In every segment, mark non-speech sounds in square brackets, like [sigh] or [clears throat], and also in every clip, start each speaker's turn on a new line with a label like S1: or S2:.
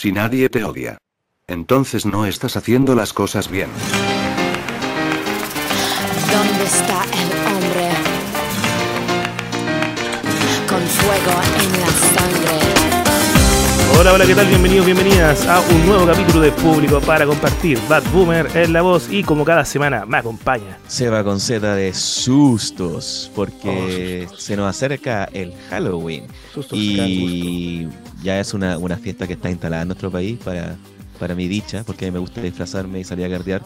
S1: Si nadie te odia. Entonces no estás haciendo las cosas bien.
S2: ¿Dónde está el hombre? Con fuego en la sangre.
S3: Hola, hola, ¿qué tal? Bienvenidos, bienvenidas a un nuevo capítulo de Público para compartir. Bad Boomer es la voz y como cada semana me acompaña.
S4: Seba con Z de sustos, porque se nos acerca el Halloween.
S3: Sustos,
S4: y ya es una, una fiesta que está instalada en nuestro país para, para mi dicha, porque a mí me gusta disfrazarme y salir a guardiar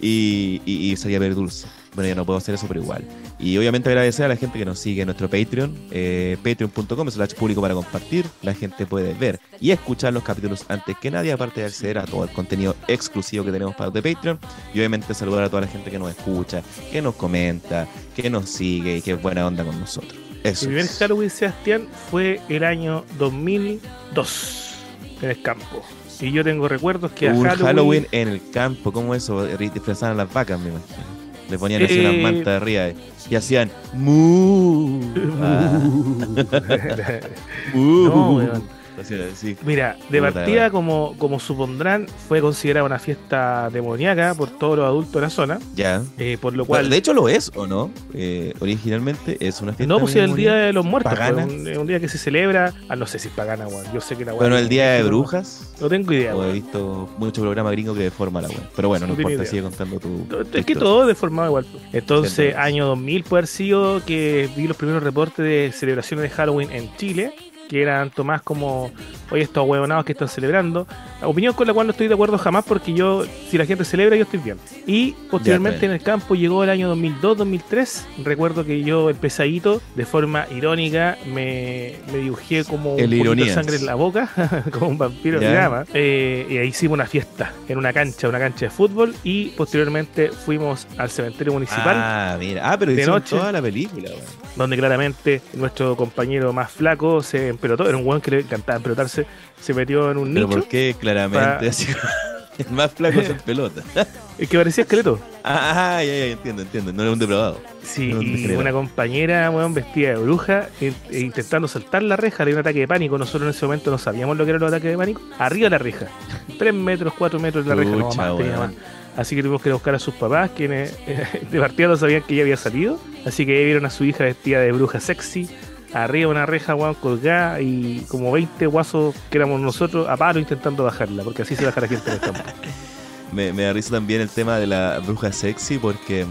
S4: y, y, salir a ver dulce. Bueno, ya no puedo hacer eso, pero igual. Y obviamente agradecer a la gente que nos sigue en nuestro Patreon, eh, patreon.com slash público para compartir. La gente puede ver y escuchar los capítulos antes que nadie, aparte de acceder a todo el contenido exclusivo que tenemos para de Patreon. Y obviamente saludar a toda la gente que nos escucha, que nos comenta, que nos sigue y que es buena onda con nosotros. Eso.
S3: Mi primer. Halloween, Sebastián, fue el año 2002 en el campo. Y yo tengo recuerdos que a
S4: Un
S3: Halloween,
S4: Halloween, en el campo, ¿cómo eso? Disfrazaban a las vacas, me imagino. Le ponían así
S3: Eh,
S4: unas mantas de arriba eh, y hacían mu. [laughs] Ah. [laughs] [laughs]
S3: No, weón. Mira, de partida,
S4: weón.
S3: como, como supondrán, fue considerada una fiesta demoníaca por todos los adultos de la zona.
S4: Ya.
S3: eh, por lo cual.
S4: de hecho lo es, ¿o no? Eh, originalmente es una fiesta.
S3: no, pues es el día de los muertos.
S4: pagana.
S3: pues, un, es un día que se celebra. Ah, no sé si es pagana, weón. Yo sé que la weón.
S4: Bueno, el día de brujas.
S3: No tengo idea,
S4: O he
S3: weón.
S4: visto mucho programa gringo que deforma la web. Pero bueno, no, importa,
S3: idea.
S4: sigue contando tu. tu
S3: Es que todo es deformado igual. pues. Entonces,
S4: Entonces.
S3: año 2000 puede haber sido que vi los primeros reportes de celebraciones de Halloween en Chile, que eran tomadas como, oye, estos huevonados que están celebrando. Opinión con la cual no estoy de acuerdo jamás, porque yo, si la gente celebra, yo estoy bien. Y posteriormente en el campo llegó el año 2002-2003. Recuerdo que yo, empezadito, de forma irónica, me, me dibujé como un
S4: El
S3: poquito de sangre en la boca, [laughs] como un vampiro de llama. Eh, y ahí hicimos una fiesta en una cancha, una cancha de fútbol, y posteriormente fuimos al cementerio municipal,
S4: Ah, mira. Ah, pero
S3: de noche.
S4: toda la película, weón.
S3: donde claramente nuestro compañero más flaco se empelotó, era un weón que le encantaba empelotarse, se metió en un
S4: Pero
S3: nicho,
S4: ¿por qué claramente
S3: Pa-
S4: así? [laughs] El más flaco es el pelota. [laughs]
S3: es que parecía esqueleto.
S4: Ah, ya, ya, entiendo, entiendo. No era un depravado.
S3: Sí,
S4: No
S3: y una compañera, weón, vestida de bruja, e- e intentando saltar la reja, le dio un ataque de pánico. Nosotros en ese momento no sabíamos lo que era los ataques de pánico. Arriba de la reja, [laughs] 3 metros, 4 metros de la reja, no más, tenía más. Así que tuvimos que buscar a sus papás, quienes de partida no sabían que ella había salido. Así que vieron a su hija vestida de bruja sexy, arriba una reja, weón, colgada, y como 20 guasos que éramos nosotros a paro intentando bajarla, porque así se baja la gente en el campo. [laughs]
S4: Me, me da risa también el tema de la bruja sexy porque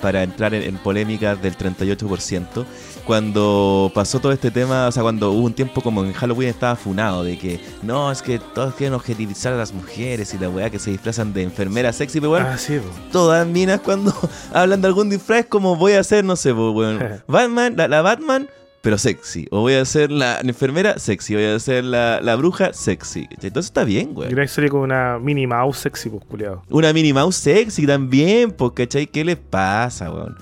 S4: para entrar en, en polémicas del 38%, cuando pasó todo este tema, o sea, cuando hubo un tiempo como en Halloween estaba funado de que no, es que todos quieren objetivizar a las mujeres y la weá que se disfrazan de enfermera sexy, pero bueno,
S3: Ah, sí,
S4: todas minas cuando [laughs] hablan de algún disfraz como voy a hacer, no sé, weón, [laughs] Batman, la, la Batman, pero sexy. O voy a hacer la enfermera sexy, voy a hacer la, la bruja sexy. Entonces está bien,
S3: Y
S4: güey.
S3: una historia con una mini mouse sexy, pues, culiado.
S4: Una Minnie Mouse sexy también, pues, ¿cachai? ¿Qué les pasa, weón?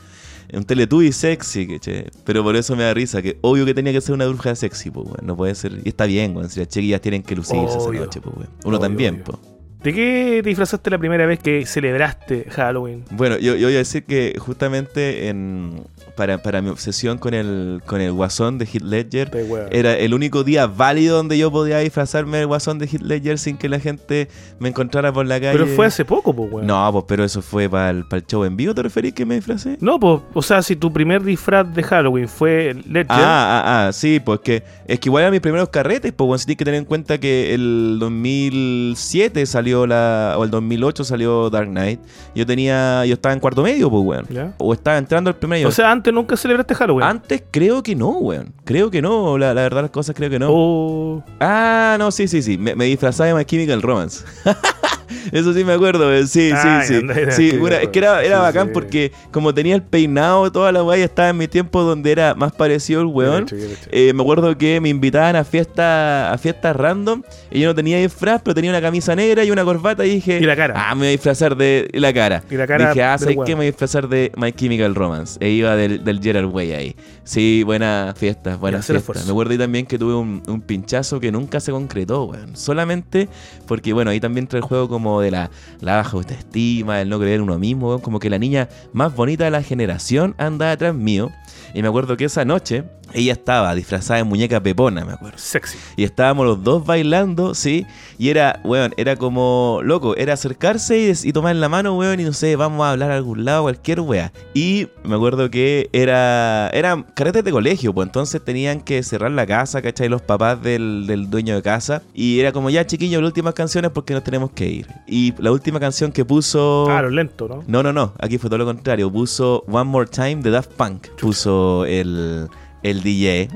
S4: Un Teletubby sexy, ¿cachai? Pero por eso me da risa, que obvio que tenía que ser una bruja sexy, pues, weón. No puede ser. Y está bien, weón. Si las chiquillas tienen que lucirse
S3: Obvio.
S4: esa noche, pues, weón. Uno
S3: Obvio,
S4: también,
S3: obvio.
S4: pues.
S3: ¿De qué te disfrazaste la primera vez que celebraste Halloween?
S4: Bueno, yo, yo voy a decir que justamente en, para, para mi obsesión con el, con el guasón de Heath Ledger, era el único día válido donde yo podía disfrazarme del guasón de Heath Ledger sin que la gente me encontrara por la calle.
S3: Pero fue hace poco, pues, weón.
S4: No, pues pero eso fue para el, para el show en vivo, ¿te referís que me disfracé?
S3: No, pues, o sea, si tu primer disfraz de Halloween fue Ledger,
S4: Ah, ah, ah, sí, pues que es que igual eran mis primeros carretes, pues bueno, sí tienes que tener en cuenta que el 2007 salió la, o el 2008 salió Dark Knight, yo tenía, yo estaba en cuarto medio, pues weón, o estaba entrando al primer año.
S3: O sea, antes nunca celebraste Halloween.
S4: Antes creo que no, weón, creo que no, la, la verdad las cosas creo que no.
S3: O...
S4: Ah, no, sí, sí, sí, me, me disfrazaba de My Chemical Romance. [laughs] [laughs] Eso sí me acuerdo, sí,
S3: Ah,
S4: sí, sí. Sí, una- es que era, era
S3: Sí,
S4: bacán
S3: sí.
S4: porque como tenía el peinado, toda la weá, estaba en mi tiempo donde era más parecido el weón.
S3: Bien hecho, bien hecho.
S4: Eh, me acuerdo que me invitaban a fiestas a fiestas random y yo no tenía disfraz, pero tenía una camisa negra y una corbata y dije,
S3: Y la cara.
S4: ah, me voy a disfrazar de la cara.
S3: Y la cara
S4: dije, ah, ¿sabes qué? Me voy a disfrazar de My Chemical Romance. E iba del, del Gerard Way ahí. Sí, buenas fiestas, buenas fiestas. Me acuerdo ahí también que tuve un, un pinchazo que nunca se concretó, weón. Solamente porque, bueno, ahí también entra el juego como de la, la baja autoestima, el no creer en uno mismo. Como que la niña más bonita de la generación andaba atrás mío. Y me acuerdo que esa noche ella estaba disfrazada de muñeca pepona, me acuerdo.
S3: Sexy.
S4: Y estábamos los dos bailando, sí. Y era, weón, era como, loco, era acercarse y, tomar la mano, weón, y no sé, vamos a hablar a algún lado, cualquier wea. Y me acuerdo que era, eran carretes de colegio, pues entonces tenían que cerrar la casa, ¿cachai? Los papás del, del dueño de casa. Y era como, ya chiquillos, las últimas canciones porque nos tenemos que ir. Y la última canción que puso...
S3: Ah, lo lento, ¿no?
S4: No, no, no. Aquí fue todo lo contrario. Puso One More Time de Daft Punk. Puso el, el DJ.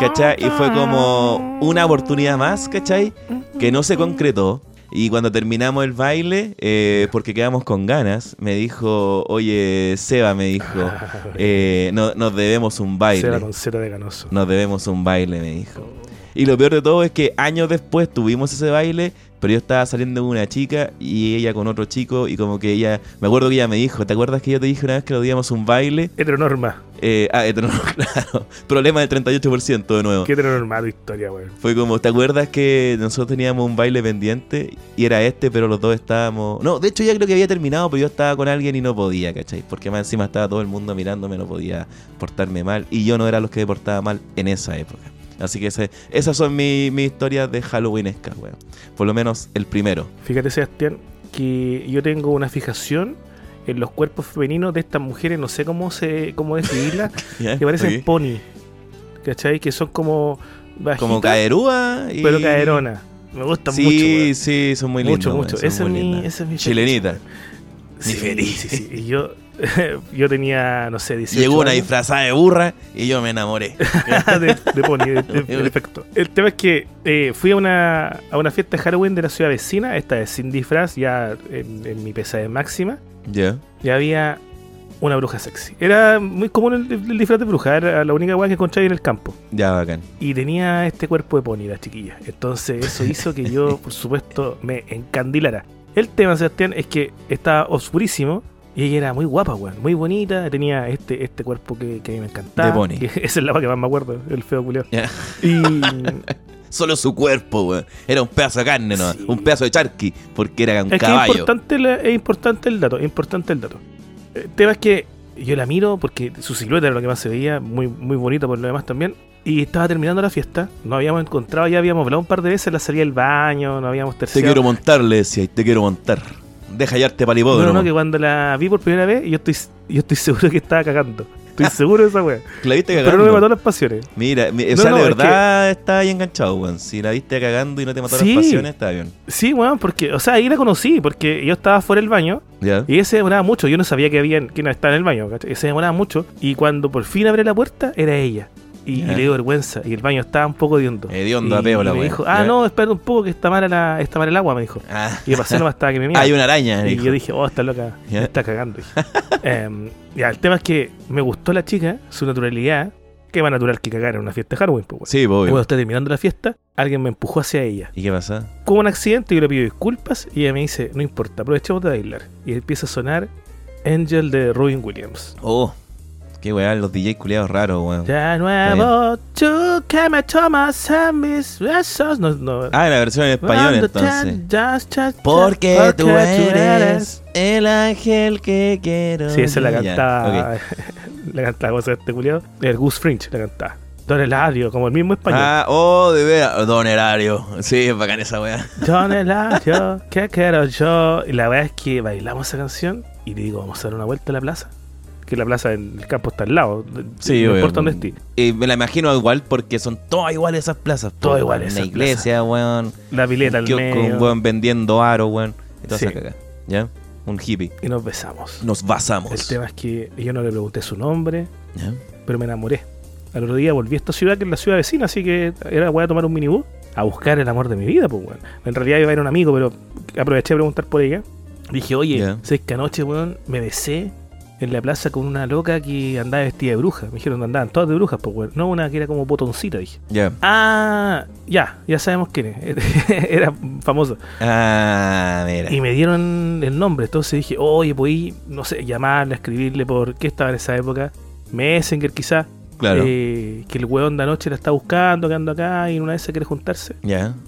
S4: ¿Cachai? Y fue como una oportunidad más, ¿cachai? Que no se concretó. Y cuando terminamos el baile, eh, porque quedamos con ganas, me dijo, oye, Seba, me dijo, [laughs] eh, no- nos debemos un baile.
S3: Cera con cera de ganoso.
S4: Nos debemos un baile, me dijo. Y lo peor de todo es que años después tuvimos ese baile, pero yo estaba saliendo con una chica y ella con otro chico y como que ella, me acuerdo que ella me dijo, ¿te acuerdas que yo te dije una vez que nos díamos un baile?
S3: Heteronorma.
S4: Eh, ah, no, [laughs] claro, problema del 38% de nuevo.
S3: Qué heteronorma tu historia, weón.
S4: Fue como, ¿te acuerdas que nosotros teníamos un baile pendiente y era este, pero los dos estábamos... No, de hecho ya creo que había terminado, pero yo estaba con alguien y no podía, ¿cachai? Porque más encima estaba todo el mundo mirándome, no podía portarme mal y yo no era los que me portaba mal en esa época. Así que ese- esas son mi- mis historias de Halloweenescas, weón. Por lo menos el primero.
S3: Fíjate, Sebastián, que yo tengo una fijación en los cuerpos femeninos de estas mujeres, no sé cómo se cómo describirlas, [laughs] que parecen
S4: Ok.
S3: pony. ¿Cachai? Que son como bajitas,
S4: Como caerúa y...
S3: pero caderonas. Me gustan
S4: sí,
S3: mucho. weón.
S4: sí, son muy lindos.
S3: mucho, mucho. Esa es, mi, esa es mi
S4: Chilenita.
S3: Sí,
S4: fetiche. [laughs]
S3: sí, sí. Y yo, [laughs] yo tenía, no sé, 18
S4: Llegó una
S3: años.
S4: disfrazada de burra y yo me enamoré. [laughs]
S3: de, de pony, de, de- de efecto. El tema es que eh, fui a una, a una fiesta de Halloween de la ciudad vecina, esta es sin disfraz, ya en, en mi pesadez máxima,
S4: Ya.
S3: y había una bruja sexy. Era muy común el, el disfraz de bruja, era la única weá que encontraba en el campo.
S4: Ya, bacán.
S3: Y tenía este cuerpo de pony, la chiquilla. Entonces eso hizo que yo, [laughs] por supuesto, me encandilara. El tema, Sebastián, es que estaba oscurísimo y ella era muy guapa, weón. Muy bonita, tenía este, este cuerpo que, que a mí me encantaba.
S4: De pony.
S3: que [laughs] esa es la que más me acuerdo, el feo culiao.
S4: Ya.
S3: Y [laughs]
S4: Solo su cuerpo, weón. Era un pedazo de carne, ¿no?
S3: Sí.
S4: Un pedazo de charqui, porque era un
S3: es que es
S4: caballo.
S3: importante, la- es importante el dato, es importante el dato. El tema es que yo la miro porque su silueta era lo que más se veía, muy, muy bonita por lo demás también. Y estaba terminando la fiesta, nos habíamos encontrado, ya habíamos hablado un par de veces, la salida del baño, nos habíamos
S4: Te
S3: terciado.
S4: quiero montar, le decía, y te quiero montar. Deja hallarte el
S3: No, no, que cuando la vi por primera vez, yo estoy, yo estoy [laughs] seguro que estaba cagando. Estoy seguro de esa wea.
S4: La viste
S3: Pero
S4: cagando.
S3: no me mató las pasiones.
S4: Mira, mi- o
S3: No,
S4: sea,
S3: no,
S4: de
S3: es
S4: verdad está ahí enganchado, weón. Si la viste cagando y no te mató
S3: Sí.
S4: las pasiones, está bien.
S3: Sí, weón, porque, o sea, ahí la conocí, porque yo estaba fuera del baño y ese se demoraba mucho. Yo no sabía que había quién estaba en el baño, ¿cachai? Se demoraba mucho. Y cuando por fin abre la puerta, era ella. Y, le dio vergüenza. Y el baño estaba un poco hediondo.
S4: Hediondo
S3: y,
S4: a peo la
S3: y me dijo, ah, no, espera un poco que está mal, la, está mal el agua, me dijo.
S4: Ah.
S3: Y pasé nomás estaba que me [laughs] mira.
S4: Hay una araña,
S3: Y
S4: dijo.
S3: yo dije, oh, está loca, me está cagando. [laughs] Em, ya, el tema es que me gustó la chica, su naturalidad. Qué más natural que cagar en una fiesta de Halloween, pues.
S4: Sí, pues, obvio.
S3: Cuando está terminando la fiesta, alguien me empujó hacia ella.
S4: ¿Y qué pasa?
S3: Como un accidente, yo le pido disculpas y ella me dice, no importa, aprovechemos de bailar. Y empieza a sonar Angel de Robin Williams.
S4: Oh, qué weá, los DJ culiados raros, weón.
S3: Ya nuevo, tú que me tomas a mis besos. No, no.
S4: Ah, la versión en español entonces.
S3: te- just, just,
S4: Porque tú eres el ángel que quiero.
S3: Sí, esa [laughs] la cantaba.
S4: ok.
S3: la cantaba, ¿cómo se este culiao? El Goose Fringe la cantaba. Don Eladio, como el mismo español.
S4: Ah, oh, de veras. Don Herario. Sí, es bacán esa weá.
S3: Don [laughs] Eladio, ¿qué quiero yo? Y la verdad es que bailamos esa canción y le digo, vamos a dar una vuelta a la plaza. Que la plaza en el campo está al lado.
S4: Sí,
S3: no importa dónde esté.
S4: Y me la imagino igual porque son todas iguales esas plazas.
S3: Todas
S4: po,
S3: iguales esas
S4: iglesia, weón.
S3: La pileta al
S4: Un kiosco, weón vendiendo aro, weón. Y toda
S3: Sí.
S4: esa. ¿Ya? Un hippie.
S3: Y nos besamos.
S4: Nos basamos.
S3: El tema es que yo no le pregunté su nombre,
S4: ¿Ya?
S3: pero me enamoré. Al otro día volví a esta ciudad, que es la ciudad vecina, así que era voy a tomar un minibús a buscar el amor de mi vida, pues, weón. En realidad iba a ir un amigo, pero aproveché a preguntar por ella. Dije, oye. ¿sabes que anoche, weón, me besé en la plaza con una loca que andaba vestida de bruja? Me dijeron que andaban todas de brujas, pues, weón. No una que era como botoncita, dije.
S4: Ya.
S3: Ah, ya, ya sabemos quién es. [laughs] era famoso.
S4: Ah, mira.
S3: Y me dieron el nombre, entonces dije, oye, pues, no sé, llamarle, escribirle por qué estaba en esa época. Messenger quizás.
S4: Claro.
S3: Eh, que el weón de anoche la está buscando, que ando acá y una vez se quiere juntarse.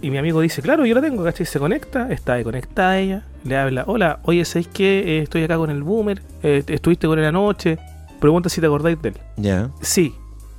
S3: Y mi amigo dice, claro, yo la tengo, ¿cachai? Se conecta, está ahí conectada ella, le habla, hola, oye, ¿sabéis qué? Eh, estoy acá con el boomer, eh, estuviste con él anoche, pregunta si te acordáis de él.
S4: Ya.
S3: Sí.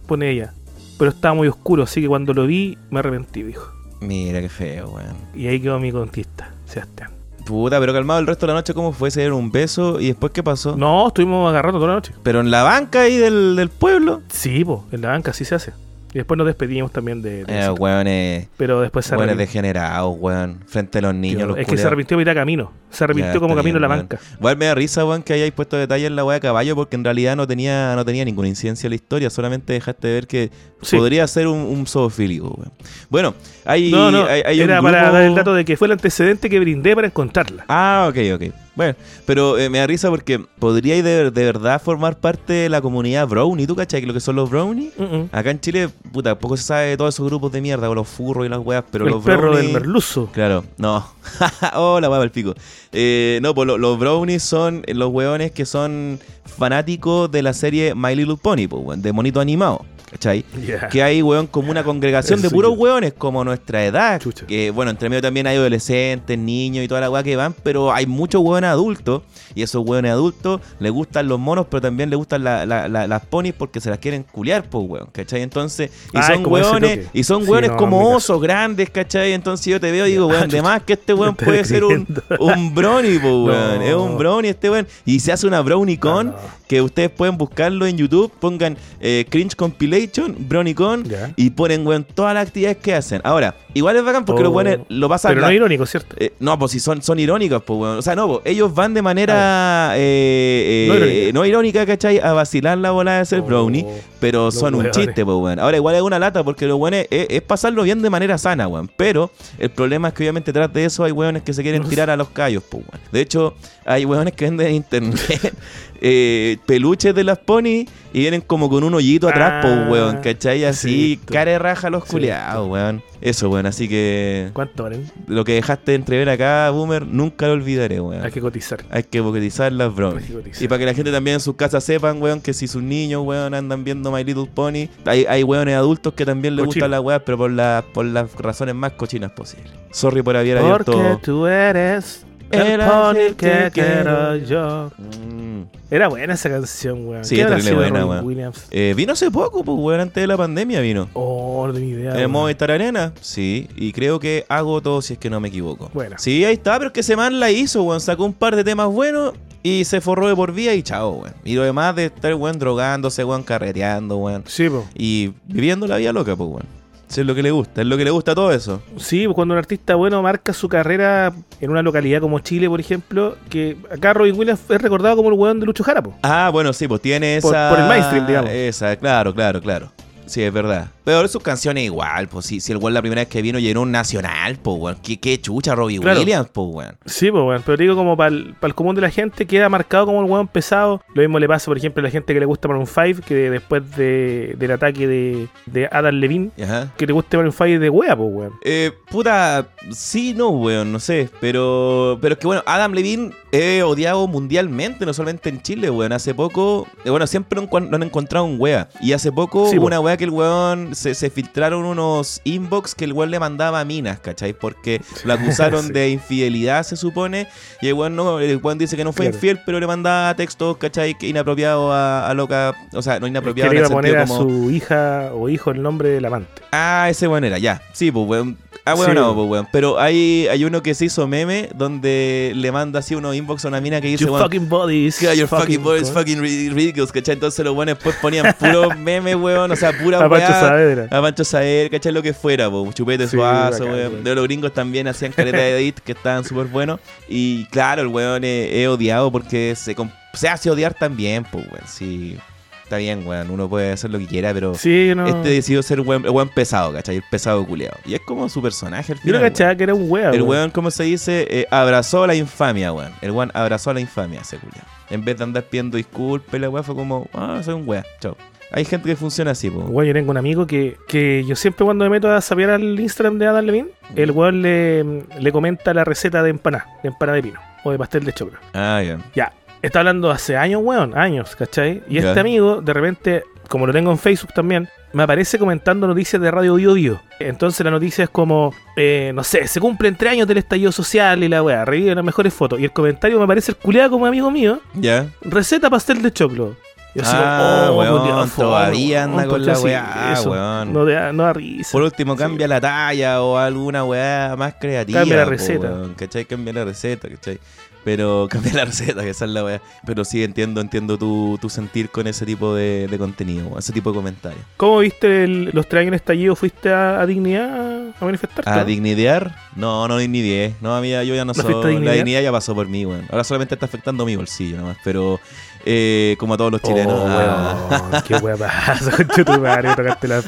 S3: pone ella. Pero estaba muy oscuro, así que cuando lo vi me arrepentí, dijo.
S4: Mira qué feo, weón.
S3: Y ahí quedó mi contista, Sebastián.
S4: Puta, pero calmado el resto de la noche, ¿cómo fue? ¿Se dieron un beso? ¿Y después qué pasó?
S3: No, estuvimos agarrando toda la noche.
S4: Pero en la banca ahí del, del pueblo.
S3: Sí, po, en la banca así se hace. Y después nos despedimos también de... de
S4: Eh,
S3: nosotros.
S4: weones,
S3: Pero después se arrepintió.
S4: degenerados, weón. Frente a los niños, los
S3: es que se arrepintió mitad camino. Se arrepintió
S4: Ya,
S3: como camino en la banca.
S4: weón. Igual me da risa, weón, que hayáis puesto detalle en la weá de caballo porque en realidad no tenía, no tenía ninguna incidencia en la historia, solamente dejaste de ver que
S3: Sí.
S4: podría ser un, un zoofílico, weón. Bueno, hay,
S3: no, no,
S4: hay, hay un
S3: era para dar el dato de que fue el antecedente que brindé para encontrarla.
S4: Ah, ok, ok. Bueno, pero eh, me da risa porque podríais de, de verdad formar parte de la comunidad Brownie. ¿Tú cachai lo que son los Brownie?
S3: Mm, mm.
S4: Acá en Chile, puta, poco se sabe de todos esos grupos de mierda, con los furros y las weas, pero
S3: el
S4: los
S3: perro
S4: brownies...
S3: del merluzo.
S4: Claro, no. [laughs] oh, la hueá el pico. Eh, no, pues lo- los brownies son los hueones que son fanáticos de la serie My Little Pony, pues, weón, de monito animado. ¿Cachai? Que hay, weón, como una congregación de puros
S3: yo.
S4: hueones como nuestra edad.
S3: Chucha.
S4: Que, bueno, entre medio también hay adolescentes, niños y toda la weá que van, pero hay muchos hueones adultos. Y esos hueones adultos les gustan los monos, pero también les gustan la- la- la- las ponis porque se las quieren culiar, pues, weón. ¿Cachai? Entonces, y
S3: Ah,
S4: son
S3: toque.
S4: y son
S3: Sí, no,
S4: como osos grandes, ¿cachai? Entonces yo te veo y digo, weón, además [laughs] que este weón puede ser un, un brownie, pues, weón.
S3: No.
S4: Es un brownie este weón. Y se hace una brownie con,
S3: No, no.
S4: que ustedes pueden buscarlo en YouTube, pongan eh, Cringe Compilation, brownie con, y ponen, weón, todas las actividades que hacen. Ahora, igual es bacán porque
S3: Oh.
S4: los weones lo pasan...
S3: Pero
S4: la-
S3: no irónico, ¿cierto?
S4: eh, no, pues si son, son irónicos, pues, weón. O sea, no, ellos van de manera eh, eh,
S3: No irónica.
S4: no irónica, ¿cachai? A vacilar la bola de ser
S3: Oh,
S4: brownie, pero
S3: los
S4: son un
S3: weones.
S4: chiste, pues, weón. Ahora, igual es una lata porque los weones es, es pasarlo bien de manera sana, weón. Pero el problema es que, obviamente, tras de eso hay weones que se quieren tirar a los callos, pues, weón. De hecho, hay weones que venden en internet [laughs] eh, peluches de las pony y vienen como con un hoyito atrás,
S3: Ah,
S4: pues, weón, ¿cachai? Así,
S3: sí,
S4: cara de raja a los
S3: Sí,
S4: culiados, weón. Eso, weón. Así que
S3: ¿Cuánto valen?
S4: lo que dejaste de entrever acá, Boomer, nunca lo olvidaré, weón.
S3: Hay que cotizar.
S4: Hay que boquetizar las bromas.
S3: Cotizar.
S4: Y para que la gente también en sus casas sepan, weón, que si sus niños, weón, andan viendo My Little Pony, hay, hay weones adultos que también les gustan las weas, pero por, la, por las razones más cochinas posibles. Sorry por haber
S3: Porque
S4: abierto.
S3: tú eres el
S4: El
S3: que quiero yo.
S4: Mm.
S3: Era buena esa canción, weón.
S4: Sí,
S3: ¿Qué habrá
S4: terrible
S3: sido de
S4: buena, weón.
S3: Williams?
S4: Eh, vino hace poco, pues, weón, antes de la pandemia vino.
S3: Oh, no tenía idea.
S4: En. Movistar Arena, sí, y creo que hago todo si es que no me equivoco.
S3: Bueno.
S4: Sí, ahí está, pero es que ese man la hizo, weón. Sacó un par de temas buenos y se forró de por vía y chao, weón. Y lo demás de estar, weón, drogándose, weón, carreteando, weón.
S3: Sí, po.
S4: Y viviendo la vida loca, pues, weón. Eso es lo que le gusta, es lo que le gusta todo eso.
S3: Sí, pues cuando un artista bueno marca su carrera en una localidad como Chile, por ejemplo, que acá Robin Williams es recordado como el weón de Lucho Jara, po.
S4: Ah, bueno, sí, pues tiene
S3: Por-
S4: esa.
S3: por el mainstream, digamos.
S4: Esa, claro, claro, claro. Sí, es verdad. Pero sus canciones igual, pues si, si el weón la primera vez que vino llenó un nacional, pues weón. Qué, qué chucha Robbie
S3: Claro.
S4: Williams, pues weón.
S3: Sí, pues weón, pero digo como para el, común de la gente queda marcado como el weón pesado. Lo mismo le pasa, por ejemplo, a la gente que le gusta Maroon 5, que después de, del ataque de, de Adam Levine,
S4: Ajá.
S3: que le guste Maroon 5 de wea, pues weón.
S4: Eh, puta, sí, no, weón, no sé. Pero, pero es que bueno, Adam Levine es odiado mundialmente, no solamente en Chile, weón. Hace poco, eh, bueno, siempre lo, lo han encontrado un wea. Y hace poco
S3: Sí,
S4: hubo una wea que el weón se, se filtraron unos inbox que el weón le mandaba a minas, ¿cachai? Porque lo acusaron [laughs]
S3: Sí.
S4: de infidelidad, se supone. Y el weón no, el weón dice que no fue
S3: Claro.
S4: infiel, pero le mandaba textos, ¿cachai? Que inapropiados a, a loca. O sea, no
S3: Que
S4: inapropiados
S3: le
S4: en
S3: iba
S4: el
S3: a poner
S4: sentido
S3: a
S4: como.
S3: su hija o hijo el nombre del amante.
S4: Ah, ese weón era, ya. Sí, pues weón. Ah,
S3: Sí,
S4: no, pues weón. Pero hay, hay uno que se hizo meme donde le manda así unos inbox a una mina que dice,
S3: Your fucking body is
S4: "Yeah, your fucking is
S3: ¿cómo?
S4: fucking ri- ridiculous, ¿cachai? Entonces los weones después ponían puros [laughs] memes, weón. O sea, pura weá.
S3: Saavedra.
S4: A Pancho Saer, ¿cachai? Lo que fuera, po. Chupete
S3: Sí,
S4: suazo, weón.
S3: weón.
S4: De los gringos también hacían careta de edit que estaban súper buenos. Y claro, el weón es, es odiado porque se, se hace odiar también, pues, weón. Sí. Está bien, weón. Uno puede hacer lo que quiera, pero.
S3: Sí, no.
S4: Este decidió ser el buen pesado, ¿cachai? El pesado culiado. Y es como su personaje al
S3: Yo
S4: final.
S3: no cachaba que era un
S4: weón. El
S3: weón.
S4: weón, como se dice, eh, abrazó la infamia, weón. El weón abrazó la infamia, ese culiado. En vez de andar pidiendo disculpas, la weón fue como, ah, soy un weón, chao. Hay gente que funciona así, po.
S3: Weón, yo tengo un amigo que, que yo siempre cuando me meto a saber al Instagram de Adam Levine, el weón le, le comenta la receta de empanada, de empanada de pino o de pastel de choclo.
S4: Ah, ya.
S3: Ya, está hablando hace años, weón, años, ¿cachai? Y este amigo, de repente, como lo tengo en Facebook también, me aparece comentando noticias de Radio Bio Bio. Entonces la noticia es como, eh, no sé, se cumplen tres años del estallido social y la weá, revive las mejores fotos. Y el comentario me aparece el culeado como amigo mío,
S4: Ya.
S3: receta pastel de choclo. Yo
S4: Ah,
S3: oh,
S4: weón, todavía anda con la weá,
S3: eso,
S4: weón.
S3: No, da, no da risa.
S4: Por último,
S3: Sí.
S4: cambia la talla o alguna weá más creativa.
S3: Cambia la receta.
S4: ¿Cachai? Cambia la receta, ¿cachai? Pero [laughs] cambia la receta, que esa es la weá. Pero sí entiendo, entiendo tu, tu sentir con ese tipo de, de contenido, ese tipo de comentarios.
S3: ¿Cómo viste el- los tres años en estallido? ¿Fuiste a, a Dignidad a manifestarte?
S4: ¿A dignidear? No, no dignidié. No, amiga, yo ya no
S3: ¿No
S4: soy. La
S3: dignidad?
S4: ya pasó por mí, weón. Ahora solamente está afectando mi bolsillo, nada más. Pero, eh, como a todos los chilenos.
S3: Oh,
S4: ah,
S3: weón, qué weá pasa, [laughs] tu madre, tocaste la.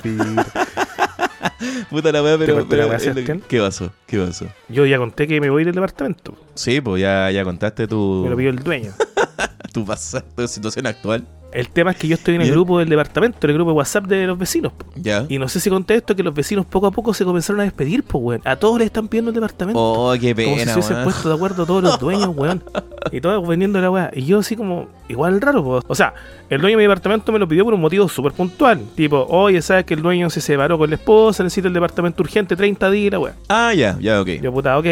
S3: [laughs]
S4: puta la weá, pero.
S3: la
S4: pero
S3: Sebastián?
S4: ¿Qué pasó? ¿Qué pasó?
S3: Yo ya conté que me voy del departamento.
S4: Sí, pues ya, ya contaste tu,
S3: Me lo pidió el dueño. [laughs]
S4: tu, pasa- tu situación actual.
S3: El tema es que yo estoy en el
S4: Bien.
S3: grupo del departamento, en el grupo de WhatsApp de los vecinos. po.
S4: Ya.
S3: Y no sé si conté esto, que los vecinos poco a poco se comenzaron a despedir, pues, weón. A todos les están pidiendo el departamento.
S4: Oh, qué
S3: como si
S4: pena,
S3: se hubiesen puesto de acuerdo todos los dueños, weón. [laughs] Y todos vendiendo la weá. Y yo así como, igual raro, po. O sea, el dueño de mi departamento me lo pidió por un motivo súper puntual. Tipo, oye, ¿sabes que el dueño se separó con la esposa? Necesita el departamento urgente, 30 días, la weá.
S4: Ah, ya, ya, ok.
S3: Yo, puta, ok.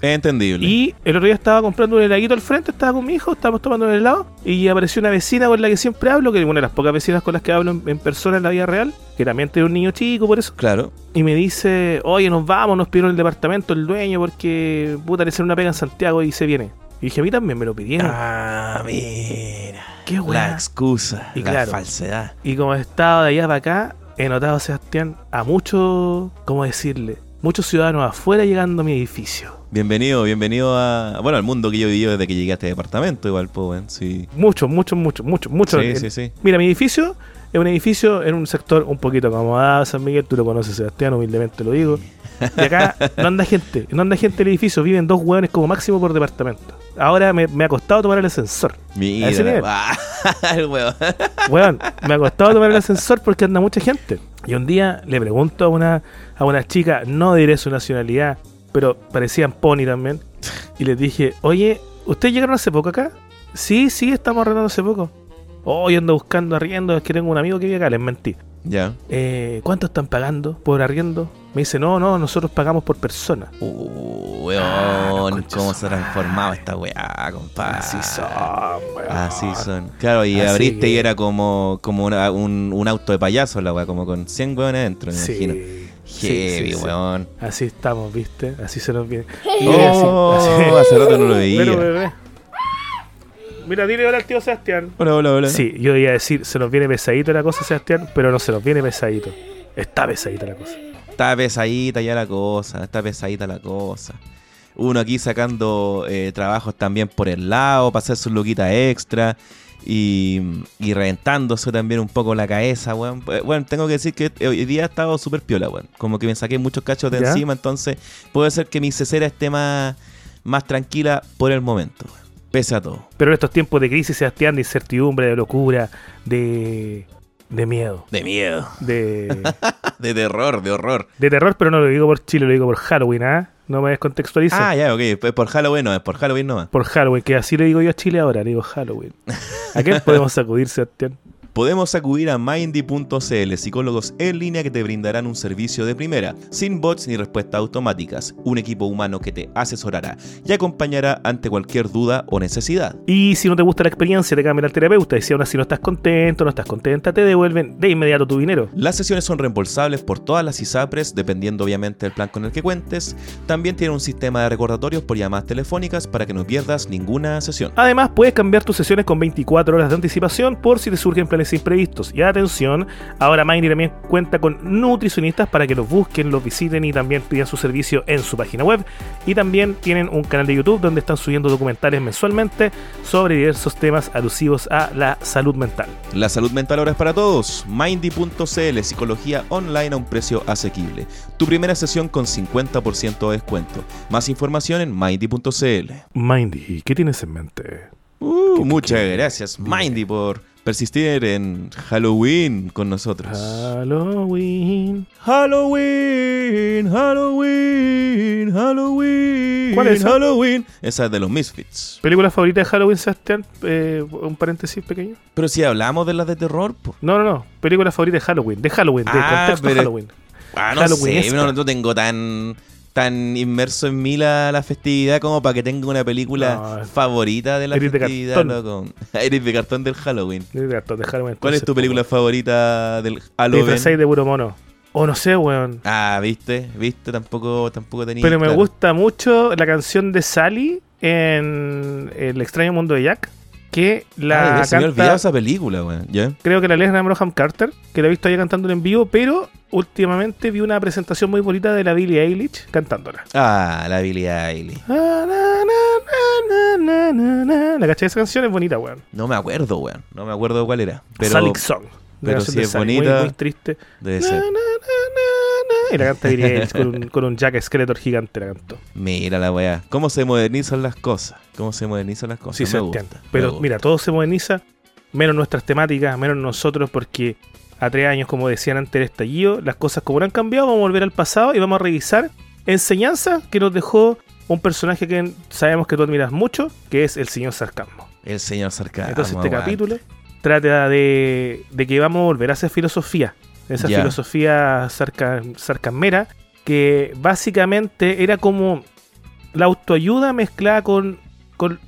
S4: Entendible.
S3: Y el otro día estaba comprando un heladito al frente, estaba con mi hijo, estábamos tomando un helado, y apareció una vecina con la que siempre hablo, que es una de las pocas vecinas con las que hablo en, en persona en la vida real, que también tiene un niño chico, por eso.
S4: Claro.
S3: Y me dice, oye, nos vamos, nos pidieron el departamento el dueño, porque puta, le hicieron una pega en Santiago y se viene. Y dije, a mí también me lo pidieron.
S4: Ah, mira.
S3: Qué
S4: La
S3: weá.
S4: excusa,
S3: Y
S4: la
S3: claro.
S4: falsedad.
S3: Y como he estado de allá para acá, he notado, Sebastián, a muchos, ¿cómo decirle? Muchos ciudadanos afuera llegando a mi edificio.
S4: Bienvenido, bienvenido a. Bueno, al mundo que yo vivido desde que llegué a este departamento, igual, pues. Sí.
S3: Muchos, muchos, muchos, muchos, muchos.
S4: Sí, sí, sí.
S3: Mira, mi edificio es un edificio en un sector un poquito acomodado, San Miguel, tú lo conoces, Sebastián, humildemente lo digo. Y acá no anda gente, no anda gente en el edificio, viven dos hueones como máximo por departamento. Ahora me, me ha costado tomar el ascensor.
S4: Mira. Ah, [laughs] el.
S3: Weón, me ha costado tomar el ascensor porque anda mucha gente. Y un día le pregunto a una, a una chica, no diré su nacionalidad, pero parecían pony también. Y les dije, oye, ¿ustedes llegaron hace poco acá? Sí, sí, estamos arrendando hace poco. Oh, yo ando buscando arriendo, es que tengo un amigo que vive acá, les mentí.
S4: Ya.
S3: Eh, ¿Cuánto están pagando por arriendo? Me dice, no, no, nosotros pagamos por persona.
S4: Uh,
S3: Ah,
S4: weón. ¿Cómo se ha transformado esta weá, compadre?
S3: Así son, weón.
S4: Así son. Claro, y
S3: Así
S4: abriste y era como, como una- un, un auto de payaso la weá, como con 100 weones adentro, me imagino.
S3: Sí, sí,
S4: Heavy,
S3: sí, sí.
S4: weón.
S3: Así estamos, ¿viste? Así se nos viene. Y
S4: Oh,
S3: así- así-
S4: hace rato no lo veía.
S3: Pero, bebé. Mira, dile hola al tío Sebastián.
S4: Hola, hola, hola.
S3: Sí, yo iba a decir, se nos viene pesadito la cosa, Sebastián, pero no se nos viene pesadito. Está pesadita la cosa.
S4: Está pesadita ya la cosa, está pesadita la cosa. Uno aquí sacando eh, trabajos también por el lado, para hacer su luquita extra y, y reventándose también un poco la cabeza, weón. Eh, Bueno, tengo que decir que hoy día he estado súper piola, weón. Como que me saqué muchos cachos de
S3: ¿Ya?
S4: encima, entonces puede ser que mi cesera esté más, más tranquila por el momento, weón. Pese a todo.
S3: Pero en estos tiempos de crisis, Sebastián, de incertidumbre, de locura, de, de miedo,
S4: De miedo,
S3: de, [laughs]
S4: de terror, de horror.
S3: de terror, pero no lo digo por Chile, lo digo por Halloween, ¿ah? No me descontextualices.
S4: Ah, ya, ok. Es por Halloween no, es por Halloween nomás.
S3: Por Halloween, que así le digo yo a Chile ahora, le digo Halloween. ¿A qué [laughs] podemos acudir, Sebastián?
S4: Podemos acudir a Mindy.cl, psicólogos en línea que te brindarán un servicio de primera, sin bots ni respuestas automáticas, un equipo humano que te asesorará y acompañará ante cualquier duda o necesidad.
S3: Y si no te gusta la experiencia, te cambia al terapeuta. Y si aún así no estás contento, no estás contenta, te devuelven de inmediato tu dinero.
S4: Las sesiones son reembolsables por todas las ISAPRES, dependiendo obviamente del plan con el que cuentes. También tiene un sistema de recordatorios por llamadas telefónicas para que no pierdas ninguna sesión.
S3: Además, puedes cambiar tus sesiones con 24 horas de anticipación por si te surgen planes imprevistos. Y atención, ahora Mindy también cuenta con nutricionistas para que los busquen, los visiten y también pidan su servicio en su página web. Y también tienen un canal de YouTube donde están subiendo documentales mensualmente sobre diversos temas alusivos a la salud mental.
S4: La salud mental ahora es para todos. Mindy.cl, psicología online a un precio asequible. Tu primera sesión con 50% de descuento. Más información en Mindy.cl.
S3: Mindy, ¿qué tienes en mente?
S4: Uh,
S3: ¿Qué-
S4: muchas gracias. Mindy, por persistir en Halloween con nosotros.
S3: Halloween.
S4: Halloween, Halloween, Halloween.
S3: ¿Cuál es?
S4: Halloween. Esa es de los Misfits.
S3: ¿Película favorita de Halloween, Sebastián? Eh, un paréntesis pequeño.
S4: Pero si hablamos de las de terror, po.
S3: No, no, no. Película favorita de Halloween. De Halloween, de
S4: Ah,
S3: contexto
S4: pero-
S3: Halloween.
S4: Ah, no sé, no, no tengo tan tan inmerso en mí la, la festividad como para que tenga una película
S3: No.
S4: favorita de la
S3: Eres de
S4: festividad,
S3: cartón.
S4: loco. [laughs] Eres de cartón del Halloween.
S3: Gato, déjame
S4: ¿Cuál es tu película favorita del Halloween?
S3: disfrazáis de puro mono. O no sé, weón.
S4: Ah, ¿viste? ¿Viste? Tampoco, tampoco tenía.
S3: Pero me
S4: claro.
S3: gusta mucho la canción de Sally en El extraño mundo de Jack. Que la
S4: Ay, se me olvidado esa película, weón.
S3: Creo que la Lesna Broham Carter, que la he visto allá cantando en vivo, pero últimamente vi una presentación muy bonita de la Billie Eilish cantándola.
S4: Ah, la Billie Eilish.
S3: Ah, na, na, na. La cachai esa canción es bonita, weón.
S4: No me acuerdo, weón. No me acuerdo cuál era. Pero
S3: Salic Song.
S4: Pero si es bonita,
S3: Muy, muy triste.
S4: debe
S3: Na,
S4: ser.
S3: na, na. Y la canta Billie con un, con un Jack Skeletor gigante la cantó.
S4: Mira la weá. ¿Cómo se modernizan las cosas? ¿Cómo se modernizan las cosas?
S3: Sí,
S4: Me
S3: se
S4: gusta,
S3: entiende.
S4: me
S3: Pero
S4: gusta.
S3: mira, todo se moderniza, menos nuestras temáticas, menos nosotros, porque a tres años, como decían antes del estallido, las cosas como no han cambiado, vamos a volver al pasado y vamos a revisar enseñanza que nos dejó un personaje que sabemos que tú admiras mucho, que es el señor Sarcasmo.
S4: El señor Sarcasmo.
S3: Entonces este capítulo trata de, de que vamos a volver a hacer filosofía. Esa filosofía sarca, sarcasmera, que básicamente era como la autoayuda mezclada con, con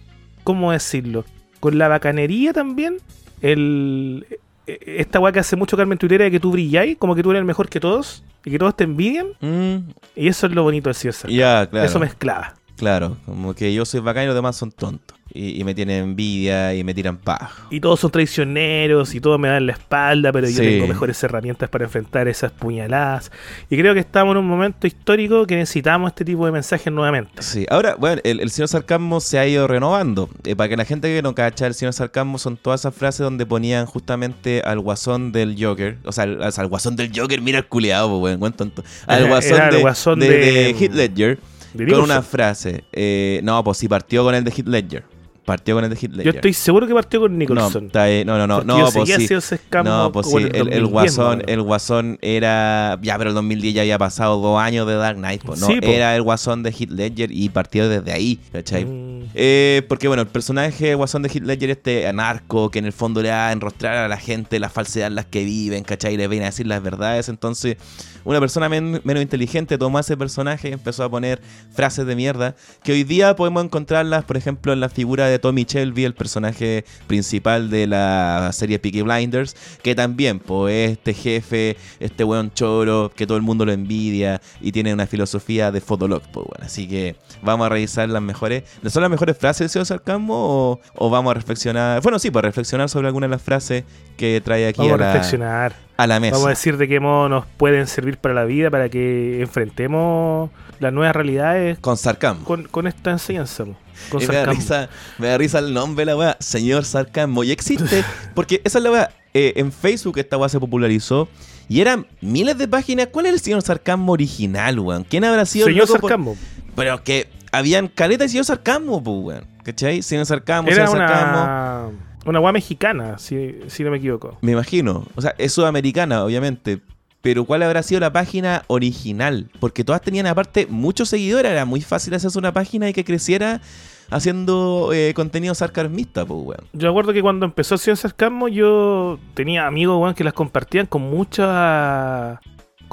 S3: ¿cómo decirlo? Con la bacanería también. El, e- esta weá que hace mucho Carmen Tuitera de que tú brilláis, como que tú eres el mejor que todos, y que todos te envidian.
S4: Mm,
S3: Y eso es lo bonito del Sarcasmo.
S4: ya, claro.
S3: Eso mezclada.
S4: Claro, como que yo soy bacán y los demás son tontos. Y, y me tienen envidia y me tiran paja.
S3: Y todos son traicioneros y todos me dan la espalda, pero yo
S4: Sí.
S3: tengo mejores herramientas para enfrentar esas puñaladas. Y creo que estamos en un momento histórico que necesitamos este tipo de mensajes nuevamente.
S4: Sí, ahora, bueno, el, el señor Sarcasmo se ha ido renovando. Eh, para que la gente que no cacha, el señor Sarcasmo son todas esas frases donde ponían justamente al guasón del Joker. O sea, al, al guasón del Joker, mira el culeado, pues, weón, buen tonto. Al
S3: Era-
S4: guasón,
S3: era el
S4: de,
S3: guasón
S4: de-
S3: de-
S4: de Heath Ledger
S3: De
S4: con una frase. eh, no, pues sí, partió con el de Heath Ledger. Partió con el de Heath
S3: Yo
S4: Ledger.
S3: estoy seguro que partió con
S4: no,
S3: Nicholson.
S4: está ahí- no, no, no,
S3: Porque
S4: no,
S3: yo
S4: pues sí.
S3: ese
S4: No, pues sí, el, el
S3: 2010,
S4: guasón,
S3: más o menos.
S4: el guasón era. Ya, pero el 2010 ya había pasado dos años de Dark Knight, pues, ¿no?
S3: Sí, po.
S4: Era el guasón de Heath Ledger y partió desde ahí, ¿cachai?
S3: Mm,
S4: Eh, porque bueno, el personaje guasón de Ledger, este anarco, que en el fondo le va a enrostrar a la gente la falsedad en las que viven, ¿cachai? Y le viene a decir las verdades. Entonces, una persona men- menos inteligente tomó ese personaje y empezó a poner frases de mierda que hoy día podemos encontrarlas, por ejemplo, en la figura de Tommy Shelby, el personaje principal de la serie Peaky Blinders, que también, pues, este jefe, este weón choro, que todo el mundo lo envidia y tiene una filosofía de Fotolog, pues, bueno. Así que vamos a revisar las mejores. ¿No son las mejores frases del señor Sarcasmo o, o vamos a reflexionar? Bueno, sí, pues reflexionar sobre algunas de las frases que trae aquí
S3: Vamos
S4: a la,
S3: reflexionar.
S4: a la mesa.
S3: Vamos a decir de qué modo nos pueden servir para la vida, para que enfrentemos las nuevas realidades
S4: Con Sarcasmo.
S3: con, con esta enseñanza. Con
S4: me da, risa, me da risa el nombre de la weá, señor Sarcasmo. Y existe, [laughs] porque esa es la weá. eh, en Facebook esta weá se popularizó y eran miles de páginas. ¿Cuál es el señor Sarcasmo original, weón? ¿Quién habrá sido el
S3: Señor
S4: loco por-
S3: Sarcasmo.
S4: Pero que habían caletas y señor Sarcasmo, pues, weón. ¿Cachai? Señor Sarcasmo, señor Sarcasmo.
S3: una, una guá mexicana, si, si no me equivoco.
S4: Me imagino. O sea, es sudamericana, obviamente. Pero ¿cuál habrá sido la página original? Porque todas tenían aparte muchos seguidores. Era muy fácil hacerse una página y que creciera haciendo eh, contenido sarcasmista, pues, weón.
S3: Yo recuerdo que cuando empezó señor Sarcasmo, yo tenía amigos weón, que las compartían con mucha.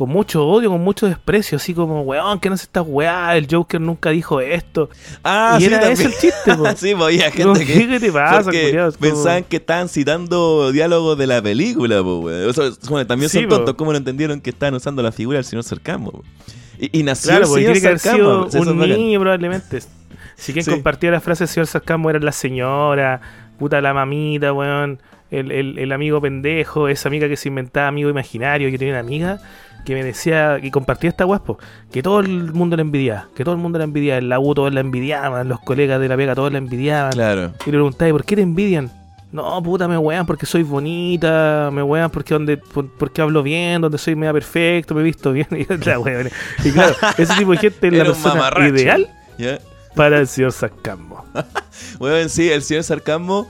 S3: Con mucho odio, con mucho desprecio, así como, weón, que no se esta weá, el Joker nunca dijo esto.
S4: Ah,
S3: y
S4: sí,
S3: era
S4: también.
S3: ese el chiste, po. [laughs]
S4: sí, pues había gente
S3: ¿Qué,
S4: que...
S3: te pasa? Como-
S4: pensaban que estaban citando diálogos de la película, weón. O sea, bueno, también
S3: Sí,
S4: son
S3: po.
S4: tontos. ¿Cómo no entendieron que estaban usando la figura del señor Sarcasmo? po? Y, y nació
S3: Claro,
S4: el
S3: porque
S4: señor
S3: que
S4: Sarcasmo.
S3: sido un niño probablemente. Si quien [laughs]
S4: Sí.
S3: compartía la frase del señor Sarcasmo era la señora, puta la mamita, weón, el, el- el amigo pendejo, esa amiga que se inventaba amigo imaginario. Yo tenía una amiga que me decía, y compartía esta guaspo, que todo el mundo la envidiaba, que todo el mundo la envidiaba, en la U todos la envidiaban, los colegas de la pega todos la envidiaban.
S4: Claro.
S3: Y le preguntaba, ¿y por qué te envidian? No, puta, me wean porque soy bonita, me wean porque, donde, por- porque hablo bien, donde soy media perfecto, me he visto bien. [laughs] Y, la y [laughs] claro, ese tipo de gente es la persona ideal para el señor Sarcasmo. [laughs]
S4: Bueno, sí, el señor Sarcasmo,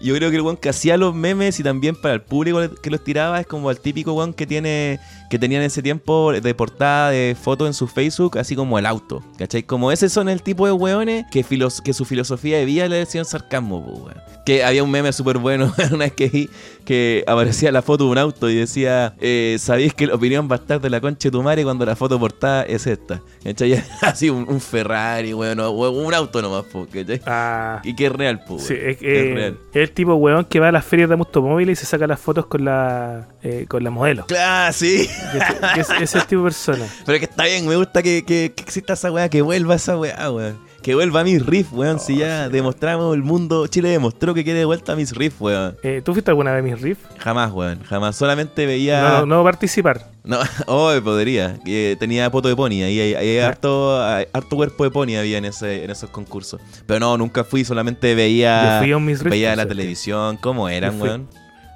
S4: yo creo que el weón que hacía los memes y también para el público que los tiraba es como el típico weón que tiene, que tenían ese tiempo de portada de foto en su Facebook, así como el auto, ¿cachai? Como ese son el tipo de weones que, filos- que su filosofía de vida le decían sarcasmo, weón. Que había un meme súper bueno [laughs] una vez que vi que aparecía la foto de un auto y decía, eh, ¿sabéis que la opinión va a estar de la concha de tu madre cuando la foto portada es esta? ¿Cachai? [laughs] Así un, un Ferrari, weón, un auto nomás, po, ¿cachai?
S3: Ah,
S4: Y que es real, po,
S3: sí,
S4: weón.
S3: es, eh,
S4: es real.
S3: es el tipo weón que va a las ferias de automóviles y se saca las fotos con la eh, con la modelo.
S4: Claro, sí.
S3: Que es, que es- tipo de persona.
S4: Pero que está bien, me gusta que, que, que exista esa weá, que vuelva esa weá, weón. Que vuelva a Miss Riff, weón. si ya demostramos el mundo, Chile demostró que quiere de vuelta a Miss Riff, weón.
S3: Eh, ¿Tú fuiste alguna vez a mis riff?
S4: Jamás, weón. Jamás. Solamente veía.
S3: No, no participar.
S4: No, [laughs] oh, podría. Tenía poto de pony. Ahí hay, hay
S3: Ah.
S4: harto, hay harto cuerpo de pony había en, ese, en esos concursos. Pero no, nunca fui, solamente
S3: Yo
S4: veía.
S3: fui a un Miss Riff.
S4: Veía la televisión, cómo eran,
S3: Yo
S4: weón.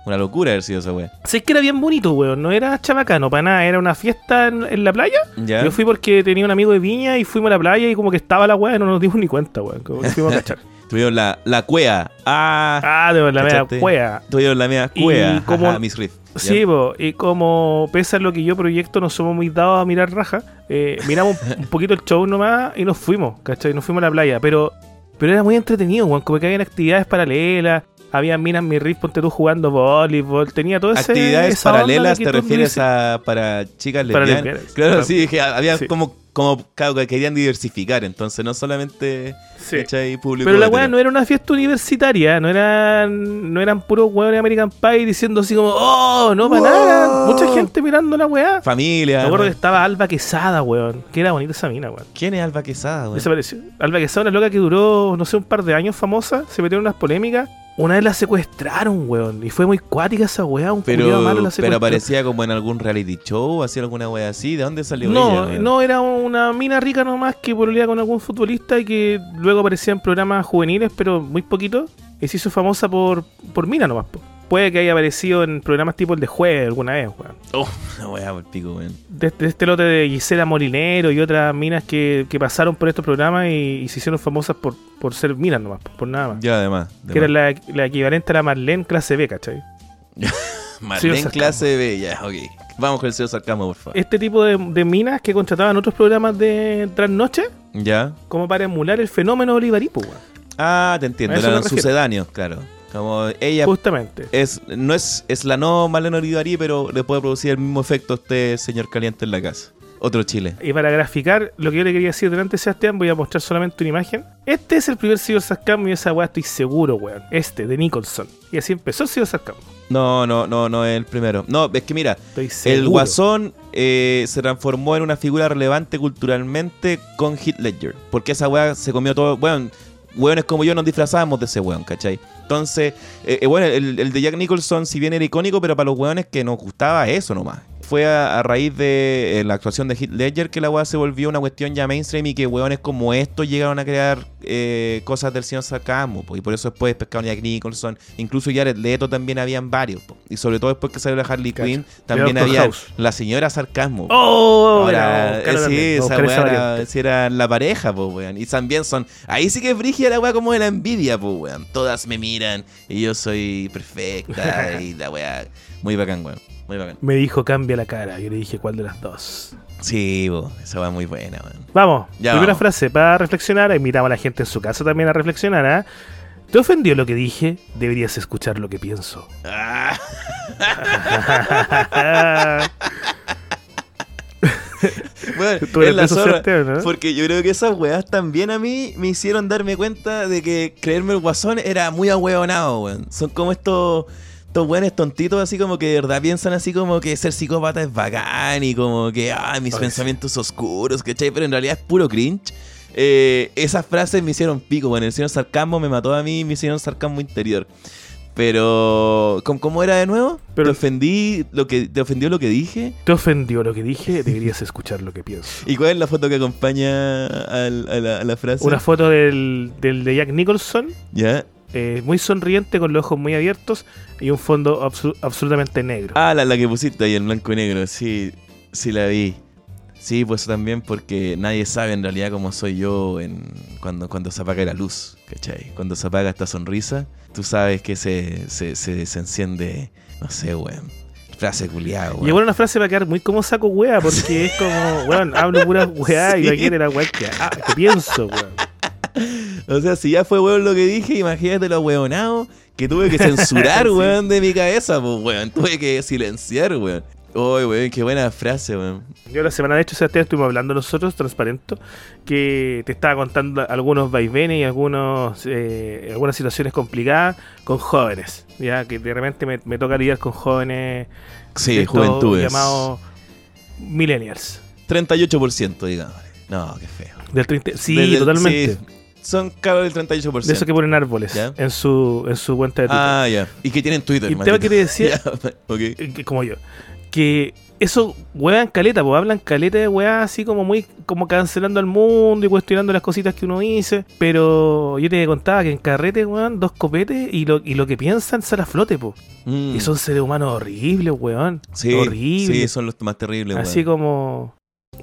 S4: Una locura haber sido esa weá.
S3: Sí, es que era bien bonito, weón. No era chabacano para nada. Era una fiesta en, en la playa.
S4: ¿Ya?
S3: Yo fui porque tenía un amigo de Viña y fuimos a la playa y como que estaba la weá y no nos dimos ni cuenta, weón. Como que fuimos a cachar. [laughs]
S4: Tuvieron la, la cuea. Ah,
S3: Ah, de la
S4: ¿cachaste?
S3: cuea.
S4: Tuvieron la media
S3: Y
S4: cuea.
S3: como-
S4: Ajá, Riff. ¿ya?
S3: Sí, po, y como pese a lo que yo proyecto, no somos muy dados a mirar raja, eh, miramos un poquito el show nomás y nos fuimos, ¿cachai? Nos fuimos a la playa, pero, pero era muy entretenido, weón, como que habían actividades paralelas, había minas mi riff, ponte tú jugando voleibol, tenía todo ese
S4: Actividades paralelas, te refieres
S3: dices-
S4: a para chicas
S3: Para
S4: lesbianas.
S3: lesbianas,
S4: Claro,
S3: claro.
S4: sí, dije, había
S3: Sí.
S4: como, como claro, que querían diversificar, entonces no solamente
S3: Sí.
S4: público.
S3: Pero la weá no era una fiesta universitaria, no eran, no eran puros weones de American Pie diciendo así como, oh, no para nada, mucha gente mirando la weá.
S4: Familia.
S3: Me acuerdo que estaba Alba Quesada, weón, que era bonita esa mina, weón.
S4: ¿Quién es Alba Quesada, weón?
S3: Desapareció. Alba Quesada, una loca que duró, no sé, un par de años famosa, se metió en unas polémicas. Una vez la secuestraron, weón. Y fue muy cuática esa weá, un
S4: Pero,
S3: malo la
S4: pero aparecía como en algún reality show, hacía alguna wea así. ¿De dónde salió
S3: No,
S4: ella?
S3: no, era una mina rica nomás que pololea con algún futbolista y que luego aparecía en programas juveniles, pero muy poquito. Y se hizo famosa por, por mina nomás, po. Puede que haya aparecido en programas tipo el de jueves alguna vez, weón.
S4: Oh, [laughs] una wea por pico, weón.
S3: De, de este lote de Gisela Molinero y otras minas que, que pasaron por estos programas y, y se hicieron famosas por, por ser minas nomás, po, por nada más.
S4: Ya, además.
S3: que era la, la equivalente a la Marlene clase B, ¿cachai? [laughs]
S4: Marlene clase B, ya, ok. Vamos con el señor Sarcasmo, por favor.
S3: Este tipo de, de minas que contrataban otros programas de trasnoche
S4: ¿Ya?
S3: como para emular el fenómeno Olivarí, po, weón.
S4: Ah, te entiendo. Eran sucedáneos, claro. Como ella
S3: Justamente.
S4: es no es, es la no Marlene Olivarí, pero le puede producir el mismo efecto a este señor caliente en la casa. Otro Chile.
S3: Y para graficar lo que yo le quería decir delante, Sebastián, voy a mostrar solamente una imagen. Este es el primer Cyber Sarcasmo y esa weá estoy seguro, weón. Este, de Nicholson. Y así empezó el Sarcasmo.
S4: No, no, no, no es el primero. No, es que mira,
S3: Estoy seguro.
S4: el Guasón eh, se transformó en una figura relevante culturalmente con Heath Ledger. Porque esa weá se comió todo. Bueno, weones como yo nos disfrazábamos de ese weón, ¿cachai? Entonces, eh, eh, bueno, el, el de Jack Nicholson, si bien era icónico, pero para los weones que nos gustaba eso nomás. Fue a, a raíz de eh, la actuación de Heath Ledger que la weá se volvió una cuestión ya mainstream y que weones como estos llegaron a crear eh, cosas del señor sarcasmo. po, y por eso después pescaron a Jack Nicholson. Incluso Jared Leto también habían varios. po, y sobre todo después que salió la Harley. Quinn, también
S3: Doctor
S4: había
S3: House.
S4: la señora sarcasmo. po.
S3: ¡Oh!
S4: Ahora,
S3: Ahora,
S4: eh, sí, esa weá era,
S3: variante.
S4: sí era la pareja, pues, weón. Y también son. Ahí sí que es brígida la weá como de la envidia, pues, weón. Todas me miran y yo soy perfecta [laughs] y la weá. Muy bacán, weón. Muy bacán.
S3: Me dijo cambia la cara. Yo le dije cuál de las dos.
S4: Sí, bo, esa es muy buena, weón.
S3: Vamos,
S4: Ya
S3: primera
S4: vamos.
S3: frase para reflexionar. Invitamos a la gente en su casa también a reflexionar. ¿ah? ¿Te ofendió lo que dije? Deberías escuchar lo que pienso.
S4: Ah, [laughs] bueno, es la zorra,
S3: ¿no?
S4: Porque yo creo que esas weas también a mí me hicieron darme cuenta de que creerme el guasón era muy ahueonado, weón. Son como estos, estos weones tontitos, así como que de verdad piensan así como que ser psicópata es bacán y como que, ah, mis
S3: Ay,
S4: pensamientos oscuros, ¿cachai? Pero en realidad es puro cringe. Eh, esas frases me hicieron pico, bueno, el señor sarcasmo me mató a mí y me hicieron sarcasmo interior. Pero, ¿cómo, cómo era de nuevo?
S3: Pero-
S4: ¿Te ofendí lo que te ofendió lo que dije?
S3: ¿Te ofendió lo que dije? Deberías escuchar lo que pienso. [laughs]
S4: ¿Y cuál es la foto que acompaña al- a, la, a la frase?
S3: Una foto del, del de Jack Nicholson,
S4: ¿Ya?
S3: Eh, muy sonriente, con los ojos muy abiertos y un fondo absu- absolutamente negro.
S4: Ah, la, la que pusiste ahí en blanco y negro, sí, sí la vi. Sí, pues también porque nadie sabe en realidad cómo soy yo en cuando, cuando se apaga la luz, ¿cachai? Cuando se apaga esta sonrisa, tú sabes que se, se, se, se enciende, no sé, weón, Frase culiada,
S3: Y bueno, una frase va a quedar muy como saco wea, porque es como, weón, hablo pura weá y va a querer la weá que, ah, que pienso, weón. [laughs]
S4: O sea, si ya fue weón lo que dije, imagínate lo weonado que tuve que censurar, [laughs]
S3: Sí.
S4: weón, de mi cabeza, pues, weón. Tuve que silenciar, weón. Uy, weón, qué buena frase, weón.
S3: Yo la semana de hecho, Sebastián, estuvimos hablando nosotros, transparento, que te estaba contando algunos vaivenes y algunos eh, algunas situaciones complicadas con jóvenes, ya que de repente me, me toca lidiar con jóvenes
S4: Sí, juventudes.
S3: llamados millennials.
S4: 38%, digamos. No, qué feo.
S3: Del 30, sí,
S4: del-
S3: totalmente.
S4: sí, son cabros del 38%.
S3: De esos que ponen árboles
S4: Ya.
S3: en su en su cuenta de Twitter.
S4: Ah, ya. Y que tienen Twitter,
S3: Y el tema que te decía- [laughs]
S4: Ya, ok.
S3: Eh, que- como yo, que eso wean caleta, pues hablan caleta de weá así como muy, como cancelando al mundo y cuestionando las cositas que uno dice, pero yo te contaba que en carrete, weón, dos copetes y lo, y lo que piensan sale a flote, pues.
S4: Mm.
S3: Y son seres humanos horribles, weón.
S4: Sí,
S3: horribles.
S4: sí, son los más terribles, weón.
S3: así como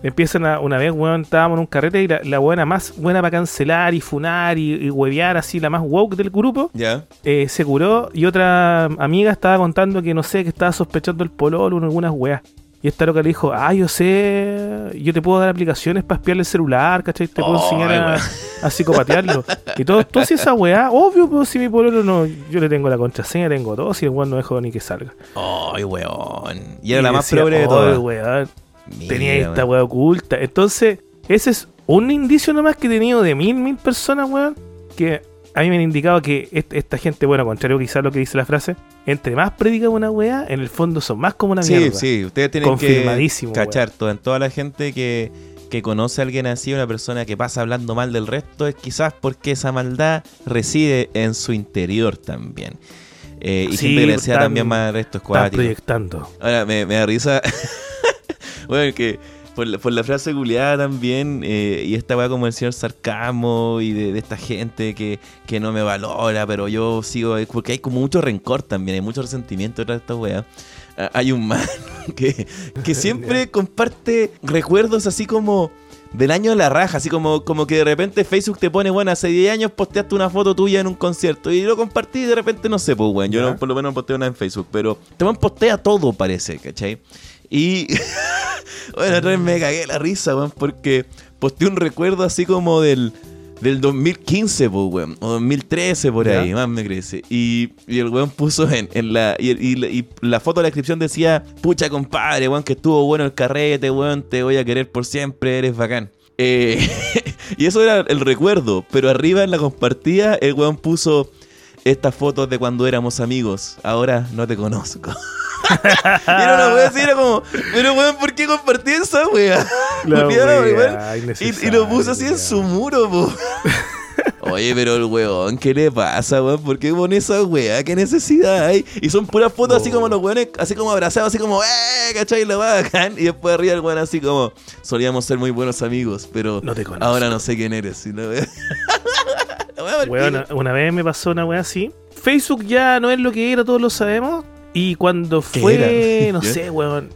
S3: empiezan a, una vez, weón, estábamos en un carrete y la, la buena más buena para cancelar y funar y, y huevear así, la más woke del grupo,
S4: Ya.
S3: eh, se curó y otra amiga estaba contando que no sé, que estaba sospechando el pololo en algunas weas. Y esta loca le dijo, ah, yo sé, yo te puedo dar aplicaciones para espiarle el celular, ¿cachai? Te puedo
S4: Ay,
S3: enseñar a,
S4: weón.
S3: a psicopatearlo. y todo, todo si esa weá, obvio, pues si mi pololo no, yo le tengo la contraseña, tengo todo, si el weón no dejo ni que salga.
S4: Ay, weón. Y era la más progre de
S3: "Ay,
S4: todas. Mira,
S3: tenía esta weá oculta. Entonces, ese es un indicio nomás que he tenido de mil, mil personas, weón, que a mí me han indicado que est- esta gente, bueno, contrario quizás lo que dice la frase, entre más predica una weá, en el fondo son más como una
S4: Sí,
S3: mierda.
S4: sí, ustedes tienen que
S3: Confirmadísimo,
S4: cachar todo, en toda la gente que, que conoce a alguien así, una persona que pasa hablando mal del resto, es quizás porque esa maldad reside en su interior también. Eh, y
S3: Sí,
S4: que le decía también al resto es
S3: Están proyectando.
S4: Ahora, me, me da risa. Bueno, que por la, por la frase culiada también, eh, y esta weá como el señor sarcasmo y de, de esta gente que, que no me valora, pero yo sigo. Porque hay como mucho rencor también, hay mucho resentimiento detrás de esta weá. Ah, Hay un man [laughs] que, que siempre [laughs] comparte recuerdos así como del año de la raja, así como, como que de repente Facebook te pone, bueno, hace 10 años posteaste una foto tuya en un concierto y lo compartí y de repente no sé, pues, bueno, yo no- por lo menos no posteo nada en Facebook, pero te van postea todo, parece, ¿cachai? Y [laughs] bueno, otra vez me cagué la risa, weón, porque posteé un recuerdo así como del, del 2015, pues, weón, o 2013 por
S3: Ya.
S4: ahí, más me crece. Y, y el weón puso en, en la. Y, y la- y la foto de la descripción decía: Pucha, compadre, weón, que estuvo bueno el carrete, weón, te voy a querer por siempre, eres bacán. Eh, [laughs] y eso era el recuerdo, pero arriba en la compartida, el weón puso estas fotos de cuando éramos amigos. Ahora no te conozco. [laughs] [laughs] era una wea así, era como, pero weón, ¿por qué compartí esa wea?
S3: La. [laughs]
S4: Y, y lo puso así en su muro, po. [laughs] Oye, pero el weón, ¿qué le pasa, weón? ¿Por qué pone esa weá? ¿Qué necesidad hay? Y son puras fotos así como los weones, así como abrazados, así como, ¡eh! ¿Cachai? Lo bacán. Y después arriba el weón así como, solíamos ser muy buenos amigos, pero
S3: No te conozco.
S4: ahora no sé quién eres.
S3: Una vez me pasó una weá así. Facebook ya no es lo que era, todos lo sabemos. Y cuando
S4: ¿Qué
S3: fue,
S4: era?
S3: no [laughs] sé, weón,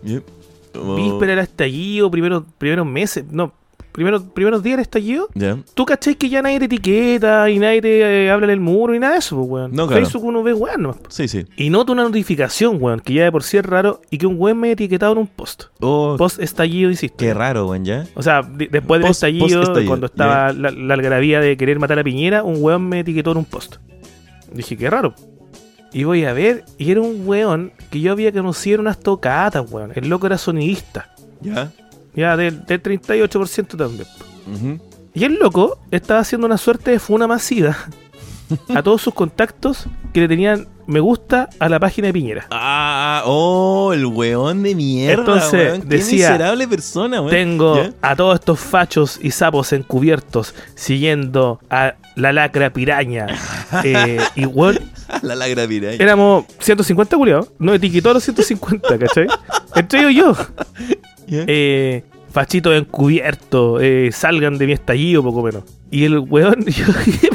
S3: víspera del estallido, primeros, primeros meses, no, primeros, primeros días del estallido,
S4: ¿Ya?
S3: tú cachai que ya nadie te etiqueta y nadie te eh, habla en el muro y nada de eso, pues, weón.
S4: No, claro.
S3: Facebook uno ve weón, nomás.
S4: Sí, sí.
S3: Y noto una notificación, weón, que ya de por sí es raro, y que un weón me ha etiquetado en un post.
S4: Oh,
S3: Post estallido, insisto.
S4: qué raro, weón, ¿ya?
S3: O sea, de- después del
S4: Post-
S3: estallido,
S4: post-estallido,
S3: cuando estaba la, la algarabía de querer matar a Piñera, un weón me etiquetó en un post. Dije, qué raro. Y voy a ver, y era un weón que yo había conocido en unas tocatas, weón. El loco era sonidista.
S4: ¿Ya?
S3: Ya, del, del 38% también.
S4: Ujú.
S3: Y el loco estaba haciendo una suerte de funa masiva [laughs] a todos sus contactos que le tenían me gusta a la página de Piñera.
S4: Ah, oh, el weón de mierda.
S3: Entonces,
S4: weón. Qué
S3: decía,
S4: miserable persona, weón.
S3: Tengo
S4: ¿Ya?
S3: a todos estos fachos y sapos encubiertos siguiendo a la lacra piraña. [laughs] Eh, y weón, [laughs]
S4: La lagra piraña.
S3: éramos 150 culiados. No etiquetó a los 150, ¿cachai? Entre ellos y yo. [laughs] Eh, fachitos encubiertos, eh, salgan de mi estallido, poco menos. Y el weón, [laughs] yo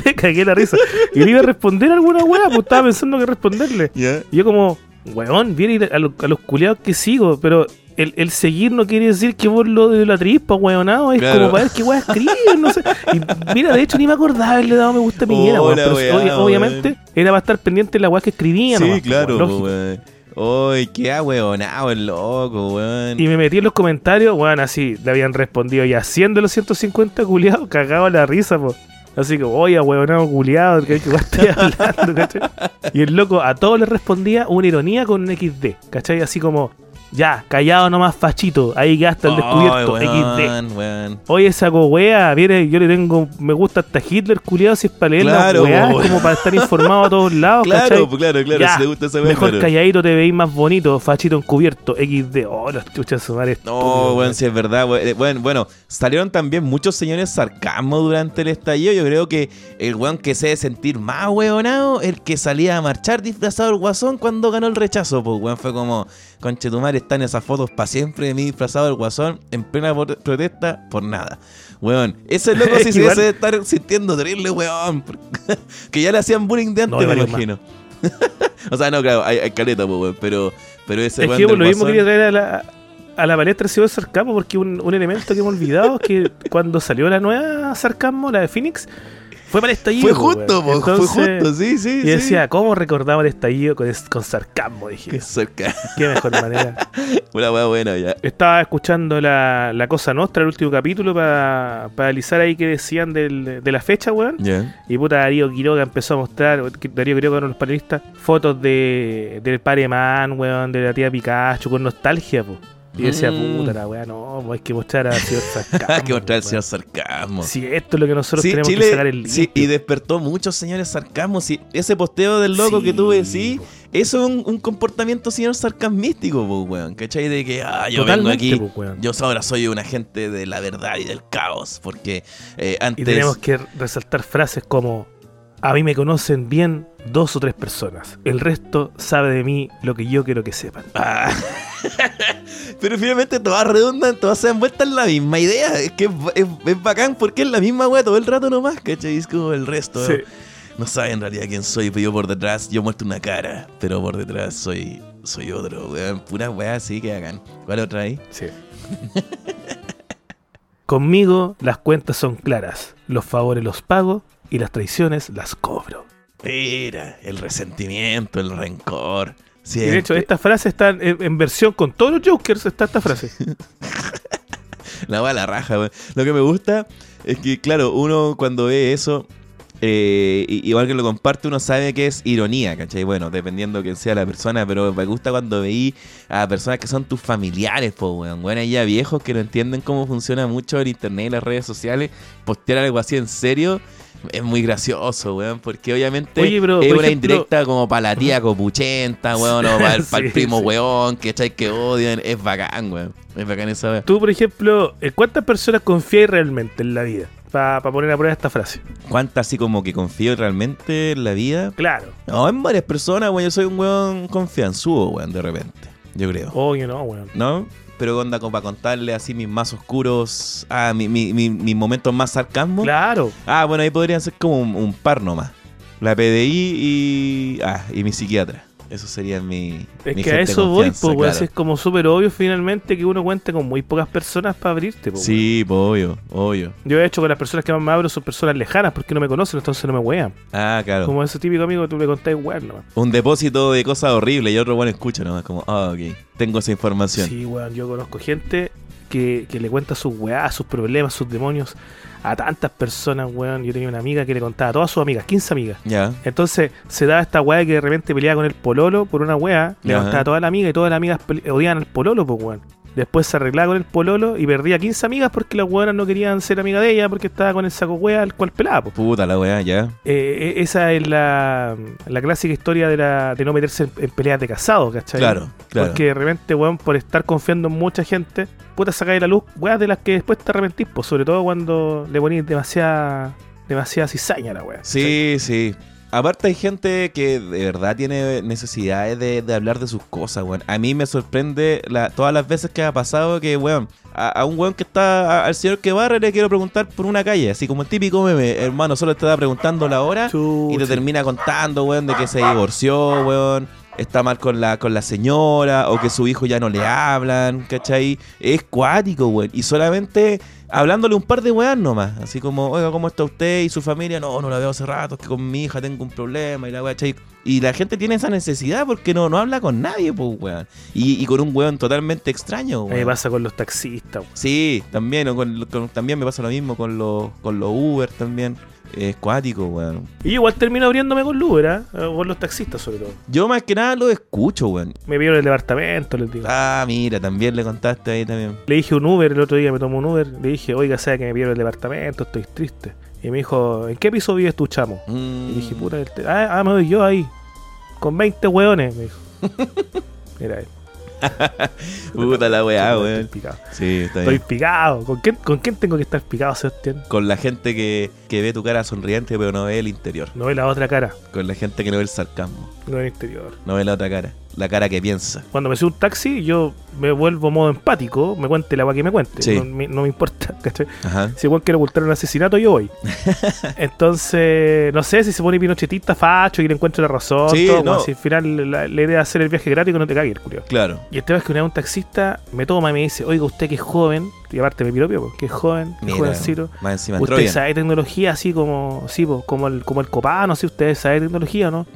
S3: me cagué la risa. Y le iba a responder a alguna weá, pues estaba pensando que responderle. Y yo como, weón, viene a, lo- a los culiados que sigo, pero el, el seguir no quiere decir que vos lo de la trispa, weonado, es
S4: Claro.
S3: como para ver qué weá escriben, no sé. Y mira, de hecho ni me acordaba haberle dado me gusta a Piñera, weón, pero
S4: weá,
S3: obvia- obviamente
S4: weón.
S3: era para estar pendiente de la weá que escribía,
S4: Sí,
S3: nomás,
S4: claro,
S3: weón, lógico.
S4: weón. Uy, qué ahueonado el loco, weón.
S3: Y me metí en los comentarios, weón, así le habían respondido 100 de los 150 culiados, cagado la risa, po. Así que, oye, weonado culiado, que estoy [laughs] hablando, ¿cachai? Y el loco a todos les respondía una ironía con un XD, ¿cachai? Así como, ya, callado nomás, fachito, ahí gasta el descubierto,
S4: Ay,
S3: XD.
S4: weón, weón.
S3: Oye, esa wea, viene, yo le tengo, me gusta hasta Hitler, culiado, si es para leer
S4: Claro,
S3: la es como para estar informado a todos lados, [laughs]
S4: Claro,
S3: ¿cachai?
S4: claro, claro,
S3: Ya,
S4: si te gusta esa
S3: Mejor
S4: pero-
S3: calladito te veis más bonito, fachito encubierto, XD. Oh, los chuchas madre.
S4: No, weón, si es verdad. weón. Eh, Bueno, bueno, salieron también muchos señores sarcasmo durante el estallido. Yo creo que el weón que se debe sentir más weonado, el que salía a marchar disfrazado del guasón cuando ganó el rechazo. Pues, weón, fue como, conche tu madre, están esas fotos para siempre de mí disfrazado del guasón en plena protesta por nada. Weón, ese [laughs] loco sí se
S3: Igual-
S4: debe estar sintiendo terrible, weón. [laughs] que ya le hacían bullying de antes,
S3: No,
S4: me imagino. [laughs] o sea, no, claro, hay, hay caleta, pues, weón, pero, pero ese
S3: Es
S4: weón
S3: que
S4: del
S3: lo mismo quería traer a la, a la palestra ese sarcasmo, porque un, un elemento que hemos olvidado es que cuando salió la nueva sarcasmo, la de Phoenix, fue para el estallido.
S4: Fue justo, po, fue
S3: Entonces,
S4: justo, sí, sí.
S3: Y
S4: sí.
S3: decía, ¿cómo recordaba el estallido con, sarcasmo? Dije,
S4: Qué cerca. [laughs]
S3: qué mejor manera. [laughs]
S4: Una weá buena ya.
S3: Estaba escuchando la, la Cosa Nostra, el último capítulo, para analizar ahí qué decían del- de la fecha, weón.
S4: Ya.
S3: Y puta, Darío Quiroga empezó a mostrar, Darío Quiroga, uno de los panelistas, fotos de, del Pareman, weón, de la tía Pikachu, con nostalgia, po. Y yo decía,
S4: Mm.
S3: puta la weá, no, pues hay que mostrar al señor [laughs] sarcasmo.
S4: Hay que mostrar
S3: weón.
S4: señor sarcasmo.
S3: Si esto es lo que nosotros
S4: Sí,
S3: tenemos que sacar el
S4: sí, y despertó muchos señores sarcasmo. Sí, ese posteo del loco que tú decís, eso es un, un comportamiento señor sarcasmístico, pues, weón. ¿Cachai? De que, ah, yo vengo aquí,
S3: pues,
S4: yo ahora soy un agente de la verdad y del caos. Porque eh,
S3: Y
S4: antes.
S3: tenemos que resaltar frases como, a mí me conocen bien dos o tres personas, el resto sabe de mí lo que yo quiero que sepan.
S4: Ah. [laughs] Pero finalmente todas redundan, todas se dan vueltas en la misma idea. Es que es, es- es bacán porque es la misma weá todo el rato nomás, ¿cachai? Es como el resto.
S3: Sí.
S4: No saben en realidad quién soy, pero yo por detrás, yo muestro una cara, pero por detrás soy soy otro, weón. Pura weá así que hagan. ¿Cuál otra ahí?
S3: Sí. [laughs] Conmigo las cuentas son claras, los favores los pago y las traiciones las cobro.
S4: Mira, el resentimiento, el rencor.
S3: Y de hecho, esta frase está en, en versión con todos los Jokers, está esta frase. [laughs]
S4: La va la raja, weón. Lo que me gusta es que, claro, uno cuando ve eso, eh, igual que lo comparte, uno sabe que es ironía, ¿cachai? Bueno, dependiendo de quién sea la persona, pero me gusta cuando veí a personas que son tus familiares, po, weón. Bueno, hay ya viejos que no entienden cómo funciona mucho el internet y las redes sociales, postear algo así en serio. Es muy gracioso, weón, porque obviamente
S3: Oye,
S4: es
S3: por
S4: una
S3: ejemplo-
S4: indirecta como para la tía copuchenta, [laughs] weón, o para el,
S3: Sí,
S4: primo
S3: sí.
S4: weón, ¿cachai? Que odian. Es bacán, weón. Es bacán esa weón.
S3: Tú, por ejemplo, ¿en cuántas personas confías realmente en la vida? Para poner a prueba esta frase.
S4: ¿Cuántas así como que confío realmente en la vida?
S3: Claro.
S4: No, en varias personas, weón. Yo soy un weón confianzudo, weón, de repente. Yo creo.
S3: Oye, no, weón.
S4: ¿No? Pero onda como para contarle así mis más oscuros. Ah, mi- mi- mi- mis momentos más sarcasmo.
S3: Claro.
S4: Ah, bueno, ahí podrían ser como un, un par nomás. La PDI y. Ah, y mi psiquiatra. Eso sería mi.
S3: Es
S4: mi
S3: que a eso voy, pues,
S4: claro.
S3: Es como súper obvio finalmente que uno cuente con muy pocas personas para abrirte, pues.
S4: Sí, pues, obvio, obvio.
S3: Yo he hecho con las personas que más me abro son personas lejanas porque no me conocen, entonces no me wean.
S4: Ah, claro.
S3: Como ese típico amigo que tú le contáis, weón, nomás.
S4: Un depósito de cosas horribles y otro bueno escucha nomás, como, ah, ok, tengo esa información.
S3: Sí, weón, yo conozco gente que, que le cuenta sus weás, sus problemas, sus demonios a tantas personas, weón. Yo tenía una amiga que le contaba a todas sus amigas, 15 amigas.
S4: Ya.
S3: Entonces se daba esta weá que de repente peleaba con el pololo por una weá, le contaba a toda la amiga y todas las amigas odiaban al pololo, pues weón. Después se arreglaba con el pololo y perdía 15 amigas porque las weonas no querían ser amiga de ella porque estaba con el saco weá al cual pelaba, pues.
S4: Puta la weá, ya.
S3: Eh, eh, esa es la, la clásica historia de, la, de no meterse en, en peleas de casado, ¿cachai?
S4: Claro, claro.
S3: Porque de repente, weón, por estar confiando en mucha gente, puta sacar de la luz, weas de las que después te arrepentís, pues, sobre todo cuando le ponís demasiada, demasiada cizaña a la wea.
S4: Sí, sí. Aparte hay gente que de verdad tiene necesidades de, de hablar de sus cosas, weón. A mí me sorprende la- todas las veces que ha pasado que, weón, a, a un weón que está, a- al señor que barre le quiero preguntar por una calle, así como el típico meme, hermano, solo te está preguntando la hora y te termina contando, weón, de que se divorció, weón. está mal con la, con la señora o que su hijo ya no le hablan, ¿cachai? Es cuático, weón. Y solamente hablándole un par de weas nomás. Así como, oiga, ¿cómo está usted y su familia? No, no la veo hace rato, es que con mi hija tengo un problema y la wea, ¿cachai? Y la gente tiene esa necesidad porque no, no habla con nadie, pues, weón. Y, y con un weón totalmente extraño,
S3: mí me
S4: weón.
S3: pasa con los taxistas. weón.
S4: Sí, también, o con- con- también me pasa lo mismo con los, con los Uber también. Es cuático, weón.
S3: Y igual termino abriéndome con Uber. Eh, con los taxistas sobre todo.
S4: Yo más que nada lo escucho, weón.
S3: Me vieron el departamento, les digo.
S4: Ah, mira, también le contaste ahí también.
S3: Le dije un Uber, el otro día me tomó un Uber. Le dije, oiga, sea que me vieron el departamento, estoy triste. Y me dijo, ¿en qué piso vives tú, chamo?
S4: Mm.
S3: Y dije, puta, ah, ah, me doy yo ahí. Con 20 hueones, me dijo. [laughs] Mira. [laughs]
S4: Puta la weá,
S3: Estoy
S4: weón.
S3: picado.
S4: Sí, está
S3: Estoy
S4: bien.
S3: picado. ¿Con quién, ¿Con quién tengo que estar picado, Sebastián?
S4: Con la gente que, que ve tu cara sonriente pero no ve el interior.
S3: No ve la otra cara,
S4: Con la gente que no ve el sarcasmo.
S3: no ve el interior.
S4: No ve la otra cara. La cara que piensa.
S3: Cuando me subo un taxi, yo me vuelvo modo empático, me cuente la agua que me cuente.
S4: Sí.
S3: No, me- no me importa, [laughs] ¿cachai?
S4: Ajá.
S3: Si igual quiere ocultar un asesinato, yo voy. [laughs] Entonces, no sé si se pone pinochetista, facho y le encuentro la razón.
S4: Sí,
S3: todo,
S4: no.
S3: como Si al final la, la idea es hacer el viaje gratis que no te cagues, culiao.
S4: Claro.
S3: Y este vez que una vez un taxista me toma y me dice, oiga, usted que es joven, y aparte me piropió, po, que es joven, es
S4: Mira,
S3: jovencito.
S4: más encima
S3: Usted sabe tecnología así como, sí, po, como el, como el copano, si usted sabe tecnología o no.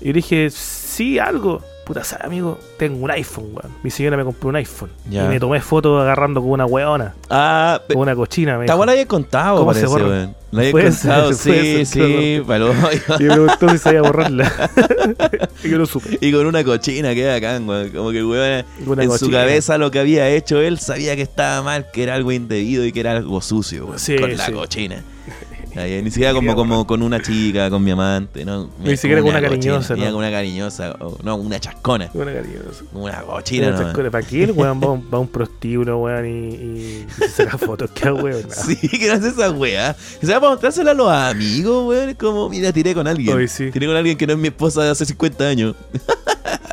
S3: Y yo dije, sí, algo. Puta, ¿sabe, amigo? Tengo un iPhone, weón. Mi señora me compró un iPhone.
S4: Ya.
S3: Y me tomé fotos agarrando con una weona,
S4: Ah,
S3: con una cochina. Me
S4: la había contado,
S3: ¿Cómo se
S4: parece,
S3: borra?
S4: weón. La había contado,
S3: ser,
S4: sí,
S3: ser,
S4: sí. [laughs]
S3: Y me preguntó si sabía borrarla. [laughs] y yo no supe.
S4: y con una cochina que acá, weón. Como que el weón en su cabeza lo que había hecho él sabía que estaba mal, que era algo indebido y que era algo sucio, weón.
S3: Sí,
S4: con la
S3: sí.
S4: cochina. [laughs] Ahí, Ni siquiera como, como con una chica, con mi amante, ¿no?
S3: Ni siquiera con una cariñosa,
S4: cochina,
S3: ¿no?
S4: Ni con una cariñosa, o- no, una chascona.
S3: Una cariñosa.
S4: Una cochina,
S3: Una
S4: no.
S3: chascona. ¿Para qué el weón va, a un- va a un prostíbulo, weón, y, y- y se saca fotos? ¿Qué weón? [laughs]
S4: Sí, que no hace esa weá. Que se va para mostrársela a los amigos, weón. Es como, mira, tiré con alguien.
S3: Oye, sí.
S4: Tiré con alguien que no es mi esposa de hace 50 años. [laughs]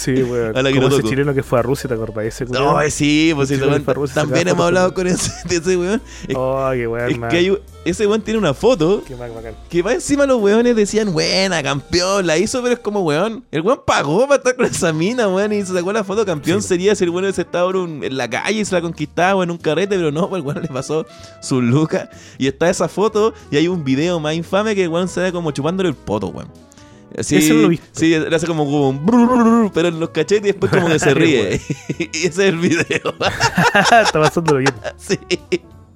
S3: Sí, [laughs] weón.
S4: A la que
S3: Como
S4: no
S3: ese
S4: toco.
S3: chileno que fue a Rusia, ¿te acordás? Ese culiao?
S4: No, sí, pues
S3: Sí,
S4: ese
S3: sí,
S4: weón-
S3: fue a Rusia,
S4: También
S3: sacaba
S4: hemos
S3: fotos
S4: hablado
S3: con-
S4: ese, de ese weón. Es,
S3: Oh, qué weón,
S4: es
S3: man.
S4: que hay- ese weón tiene una foto
S3: Qué bacán.
S4: que va encima los weones decían, buena, campeón, la hizo, pero es como weón. El weón pagó para estar con esa mina, weón, y se sacó la foto. Campeón
S3: Sí.
S4: sería si el weón hubiese estado en, un- en la calle y se la conquistaba o en un carrete, pero no, pues el weón le pasó su luca. Y está esa foto y hay un video más infame que el weón se ve como chupándole el poto, weón. Sí,
S3: Ese no lo visto.
S4: Sí, le hace como, un pero en los cachetes y después como que se ríe. y ese es el video.
S3: Está pasándolo bien.
S4: Sí.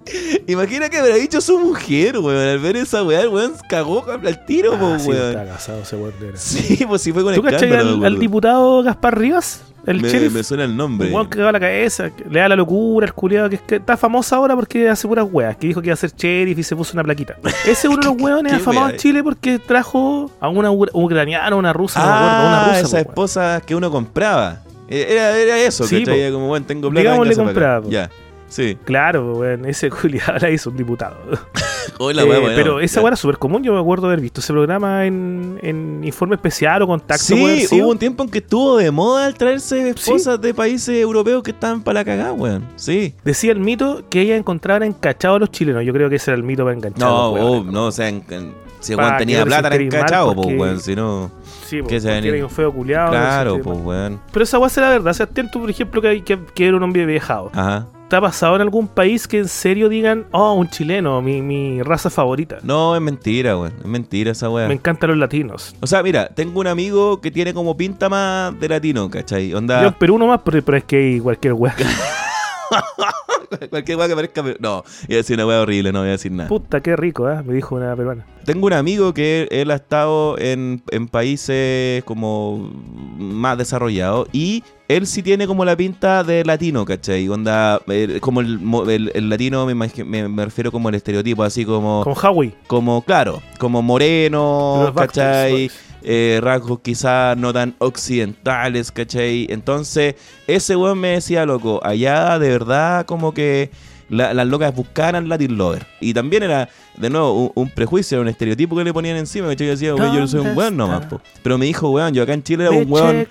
S4: [laughs] Imagina que habrá dicho su mujer, weón. Al ver esa weá, el weón cagó al tiro, po,
S3: Ah, sí,
S4: weón.
S3: estaba casado ese weón. veras.
S4: Sí, pues sí fue con
S3: ¿Tú cachai
S4: escándalo.
S3: al, al diputado Gaspar Rivas? El
S4: me,
S3: sheriff.
S4: me suena el nombre.
S3: Un weón que la cabeza, que le da la locura, el culiado que, es que está famoso ahora porque hace puras weas, que dijo que iba a ser sheriff y se puso una plaquita. Ese es uno de [laughs] los weones
S4: ¿Qué
S3: afamados
S4: wea?
S3: en Chile porque trajo a una ucraniana, una rusa, no
S4: ah,
S3: una rusa.
S4: esa
S3: weón.
S4: esposa que uno compraba. Eh, Era, era eso,
S3: Sí, po.
S4: Era como, bueno, tengo plata.
S3: Digamos, le compraba.
S4: Ya, sí.
S3: Claro, weón, ese culiado la hizo un diputado. [laughs]
S4: Hola,
S3: Eh,
S4: weón.
S3: pero esa weá era súper común, yo me acuerdo haber visto ese programa en, en Informe Especial o Contacto.
S4: Sí, hubo un tiempo en que estuvo de moda el traerse esposas de países europeos que estaban para la cagada, weón. Sí.
S3: Decía el mito que ella encontraba encachados a los chilenos. Yo creo que ese era el mito para enganchar. a
S4: No,
S3: los weones.
S4: oh, no, o sea, en- en- si
S3: que
S4: tenía plata, era encachado, pues, weón. Si no,
S3: Sí, po, era un feo culiado.
S4: claro, pues, weón.
S3: Pero esa weá será verdad. Sebastián, tú, por ejemplo, que, que, que era un hombre viajado.
S4: Ajá.
S3: ¿Te ha pasado en algún país que en serio digan, oh, un chileno, mi, mi raza favorita?
S4: No, es mentira, weón. Es mentira esa weá.
S3: Me encantan los latinos.
S4: O sea, mira, tengo un amigo que tiene como pinta más de latino, ¿cachai? Onda.
S3: Yo en Perú nomás, pero, pero es que hay cualquier weá. [laughs] [laughs]
S4: Cualquier weá que parezca. No, iba a decir una weá horrible, no voy a decir nada.
S3: Puta, qué rico, ¿eh? Me dijo una peruana.
S4: Tengo un amigo que él, ha estado en, en países como más desarrollados y él sí tiene como la pinta de latino, ¿cachai? Onda, eh, como el, el- el latino, me, me, me refiero como el estereotipo, así como,
S3: Con Howie.
S4: como claro, como moreno,
S3: Los Backstreet
S4: ¿cachai?
S3: Boys.
S4: Eh, rasgos quizás no tan occidentales, ¿cachai? Entonces, ese weón me decía, loco, allá de verdad como que la- las locas buscaran Latin Lover. Y también era, de nuevo, un, un prejuicio, un estereotipo que le ponían encima, ¿cachai? Yo decía, "Weón, yo no soy un
S3: ¿Dónde
S4: weón nomás,
S3: está?
S4: po". Pero me dijo, weón, yo acá en Chile era un weón.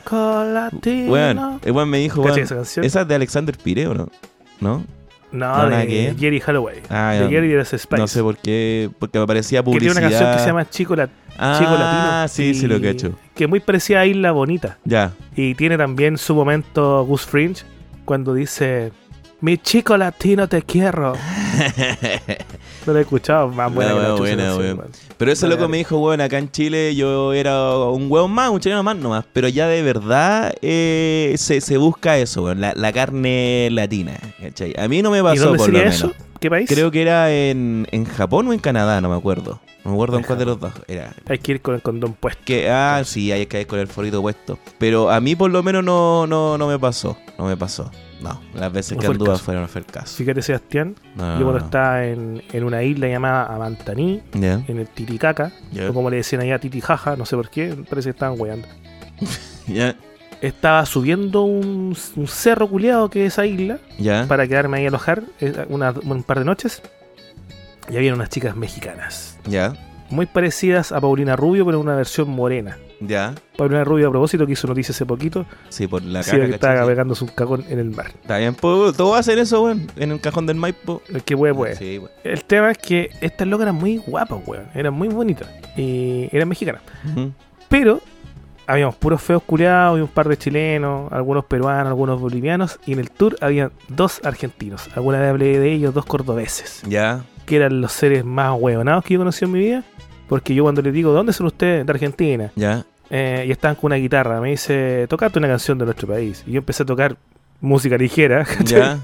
S4: Weón, el weón me dijo,
S3: ¿Cachai
S4: weón,
S3: esa
S4: es de Alexander Pireo, ¿no? ¿No?
S3: No,
S4: No,
S3: de. Jerry Holloway.
S4: Ah,
S3: de. Jerry de las Spice.
S4: No sé por qué, porque me parecía
S3: Que tiene
S4: publicidad.
S3: una canción que se llama Chico, La-
S4: Ah,
S3: Chico Latino.
S4: sí, sí lo
S3: y
S4: cacho.
S3: que es muy parecida a Isla Bonita.
S4: Ya.
S3: Y tiene también su momento Gus Fringe cuando dice: Mi chico latino te quiero. [laughs] No lo he escuchado, más buena
S4: No,
S3: que la
S4: no, buena,
S3: no sé,
S4: buena.
S3: weón.
S4: Pero ese loco me dijo, weón, acá en Chile yo era un hueón más, un chileno más nomás. Pero ya de verdad eh, se, se busca eso, weón, la, la carne latina. ¿cachai? A mí no me
S3: ¿Y
S4: pasó
S3: dónde
S4: por
S3: sería
S4: lo
S3: eso?
S4: menos.
S3: ¿Qué país?
S4: Creo que era en, en Japón o en Canadá, no me acuerdo. No me acuerdo en cuál de los dos era.
S3: Hay que ir con el condón puesto.
S4: Que, ah, sí, hay que ir con el forito puesto. Pero a mí por lo menos no, no, no me pasó. No me pasó. No, las veces
S3: No
S4: que anduve fueron no fue el caso.
S3: Fíjate, Sebastián,
S4: No,
S3: yo cuando estaba en, en una isla llamada Amantaní, en el Titicaca, o como le decían allá Titijaja, no sé por qué, parece que estaban weando. [laughs]
S4: ya,
S3: Estaba subiendo un, un cerro culiado que es esa isla
S4: ya.
S3: para quedarme ahí a alojar eh, una- un par de noches. Y había unas chicas mexicanas,
S4: Ya,
S3: muy parecidas a Paulina Rubio, pero en una versión morena.
S4: ya.
S3: Paulina Rubio, a propósito, que hizo noticia hace poquito,
S4: Sí, por la
S3: sí,
S4: cara,
S3: que estaba pegándose un cagón en el mar.
S4: Está bien, pues, todos hacen eso, weón. En un cajón del Maipo.
S3: El que puede, puede.
S4: Sí, weón.
S3: El tema es que estas locas eran muy guapas, weón. Eran muy bonitas. Y eran mexicanas. Pero habíamos puros feos culiados y un par de chilenos, algunos peruanos, algunos bolivianos. Y en el tour había dos argentinos. Alguna vez hablé de ellos, dos cordobeses.
S4: Ya,
S3: Que eran los seres más huevonados que yo conocí en mi vida. Porque yo cuando les digo, ¿de dónde son ustedes? De Argentina.
S4: ya.
S3: Eh, y estaban con una guitarra. Me dice, tocate una canción de nuestro país. Y yo empecé a tocar música ligera. [laughs] ¿cachai?
S4: Ya.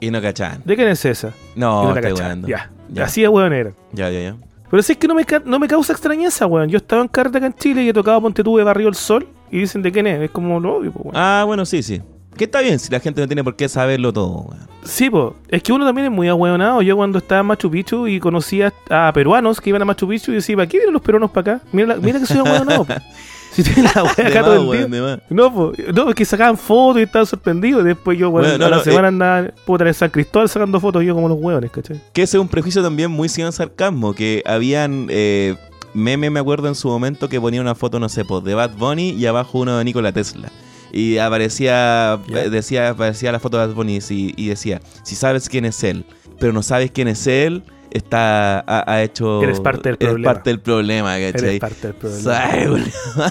S4: Y no cachaban.
S3: ¿De quién es esa?
S4: No,
S3: no
S4: estoy.
S3: Ya.
S4: Ya.
S3: Así de hueón era.
S4: Ya, ya, ya.
S3: Pero si es que no me, no me causa extrañeza, weón. Yo estaba en carta acá en Chile y he tocado Ponte tú de Barrio el Sol y dicen de quién es. Es como lo obvio, po, weón.
S4: Ah, bueno, sí, sí. Que está bien si la gente no tiene por qué saberlo todo, weón.
S3: Sí, po. Es que uno también es muy ahueonado. Yo cuando estaba en Machu Picchu y conocía a peruanos que iban a Machu Picchu y decía, ¿para qué vienen los peruanos para acá? Mira, la- mira que soy ahueonado. po. [laughs] [laughs] si tienen la [laughs] wea
S4: De
S3: acá todo el día.
S4: de.
S3: No, po. no, es que sacaban fotos y estaban sorprendidos. Y después yo,
S4: Bueno, no,
S3: a la
S4: no,
S3: semana
S4: eh.
S3: andaba puta, en San Cristóbal sacando fotos yo como los hueones, ¿cachai?
S4: Que ese es un prejuicio también muy sin sarcasmo. Que habían eh, memes, me acuerdo en su momento, que ponía una foto, no sé, pues, de Bad Bunny y abajo uno de Nikola Tesla. Y aparecía, eh, decía, aparecía la foto de Bad Bunny y, y decía, si sabes quién es él, pero no sabes quién es él, está, ha, ha hecho...
S3: Eres parte del
S4: eres
S3: problema.
S4: parte del problema, ¿cachai?
S3: Eres parte del problema. [laughs]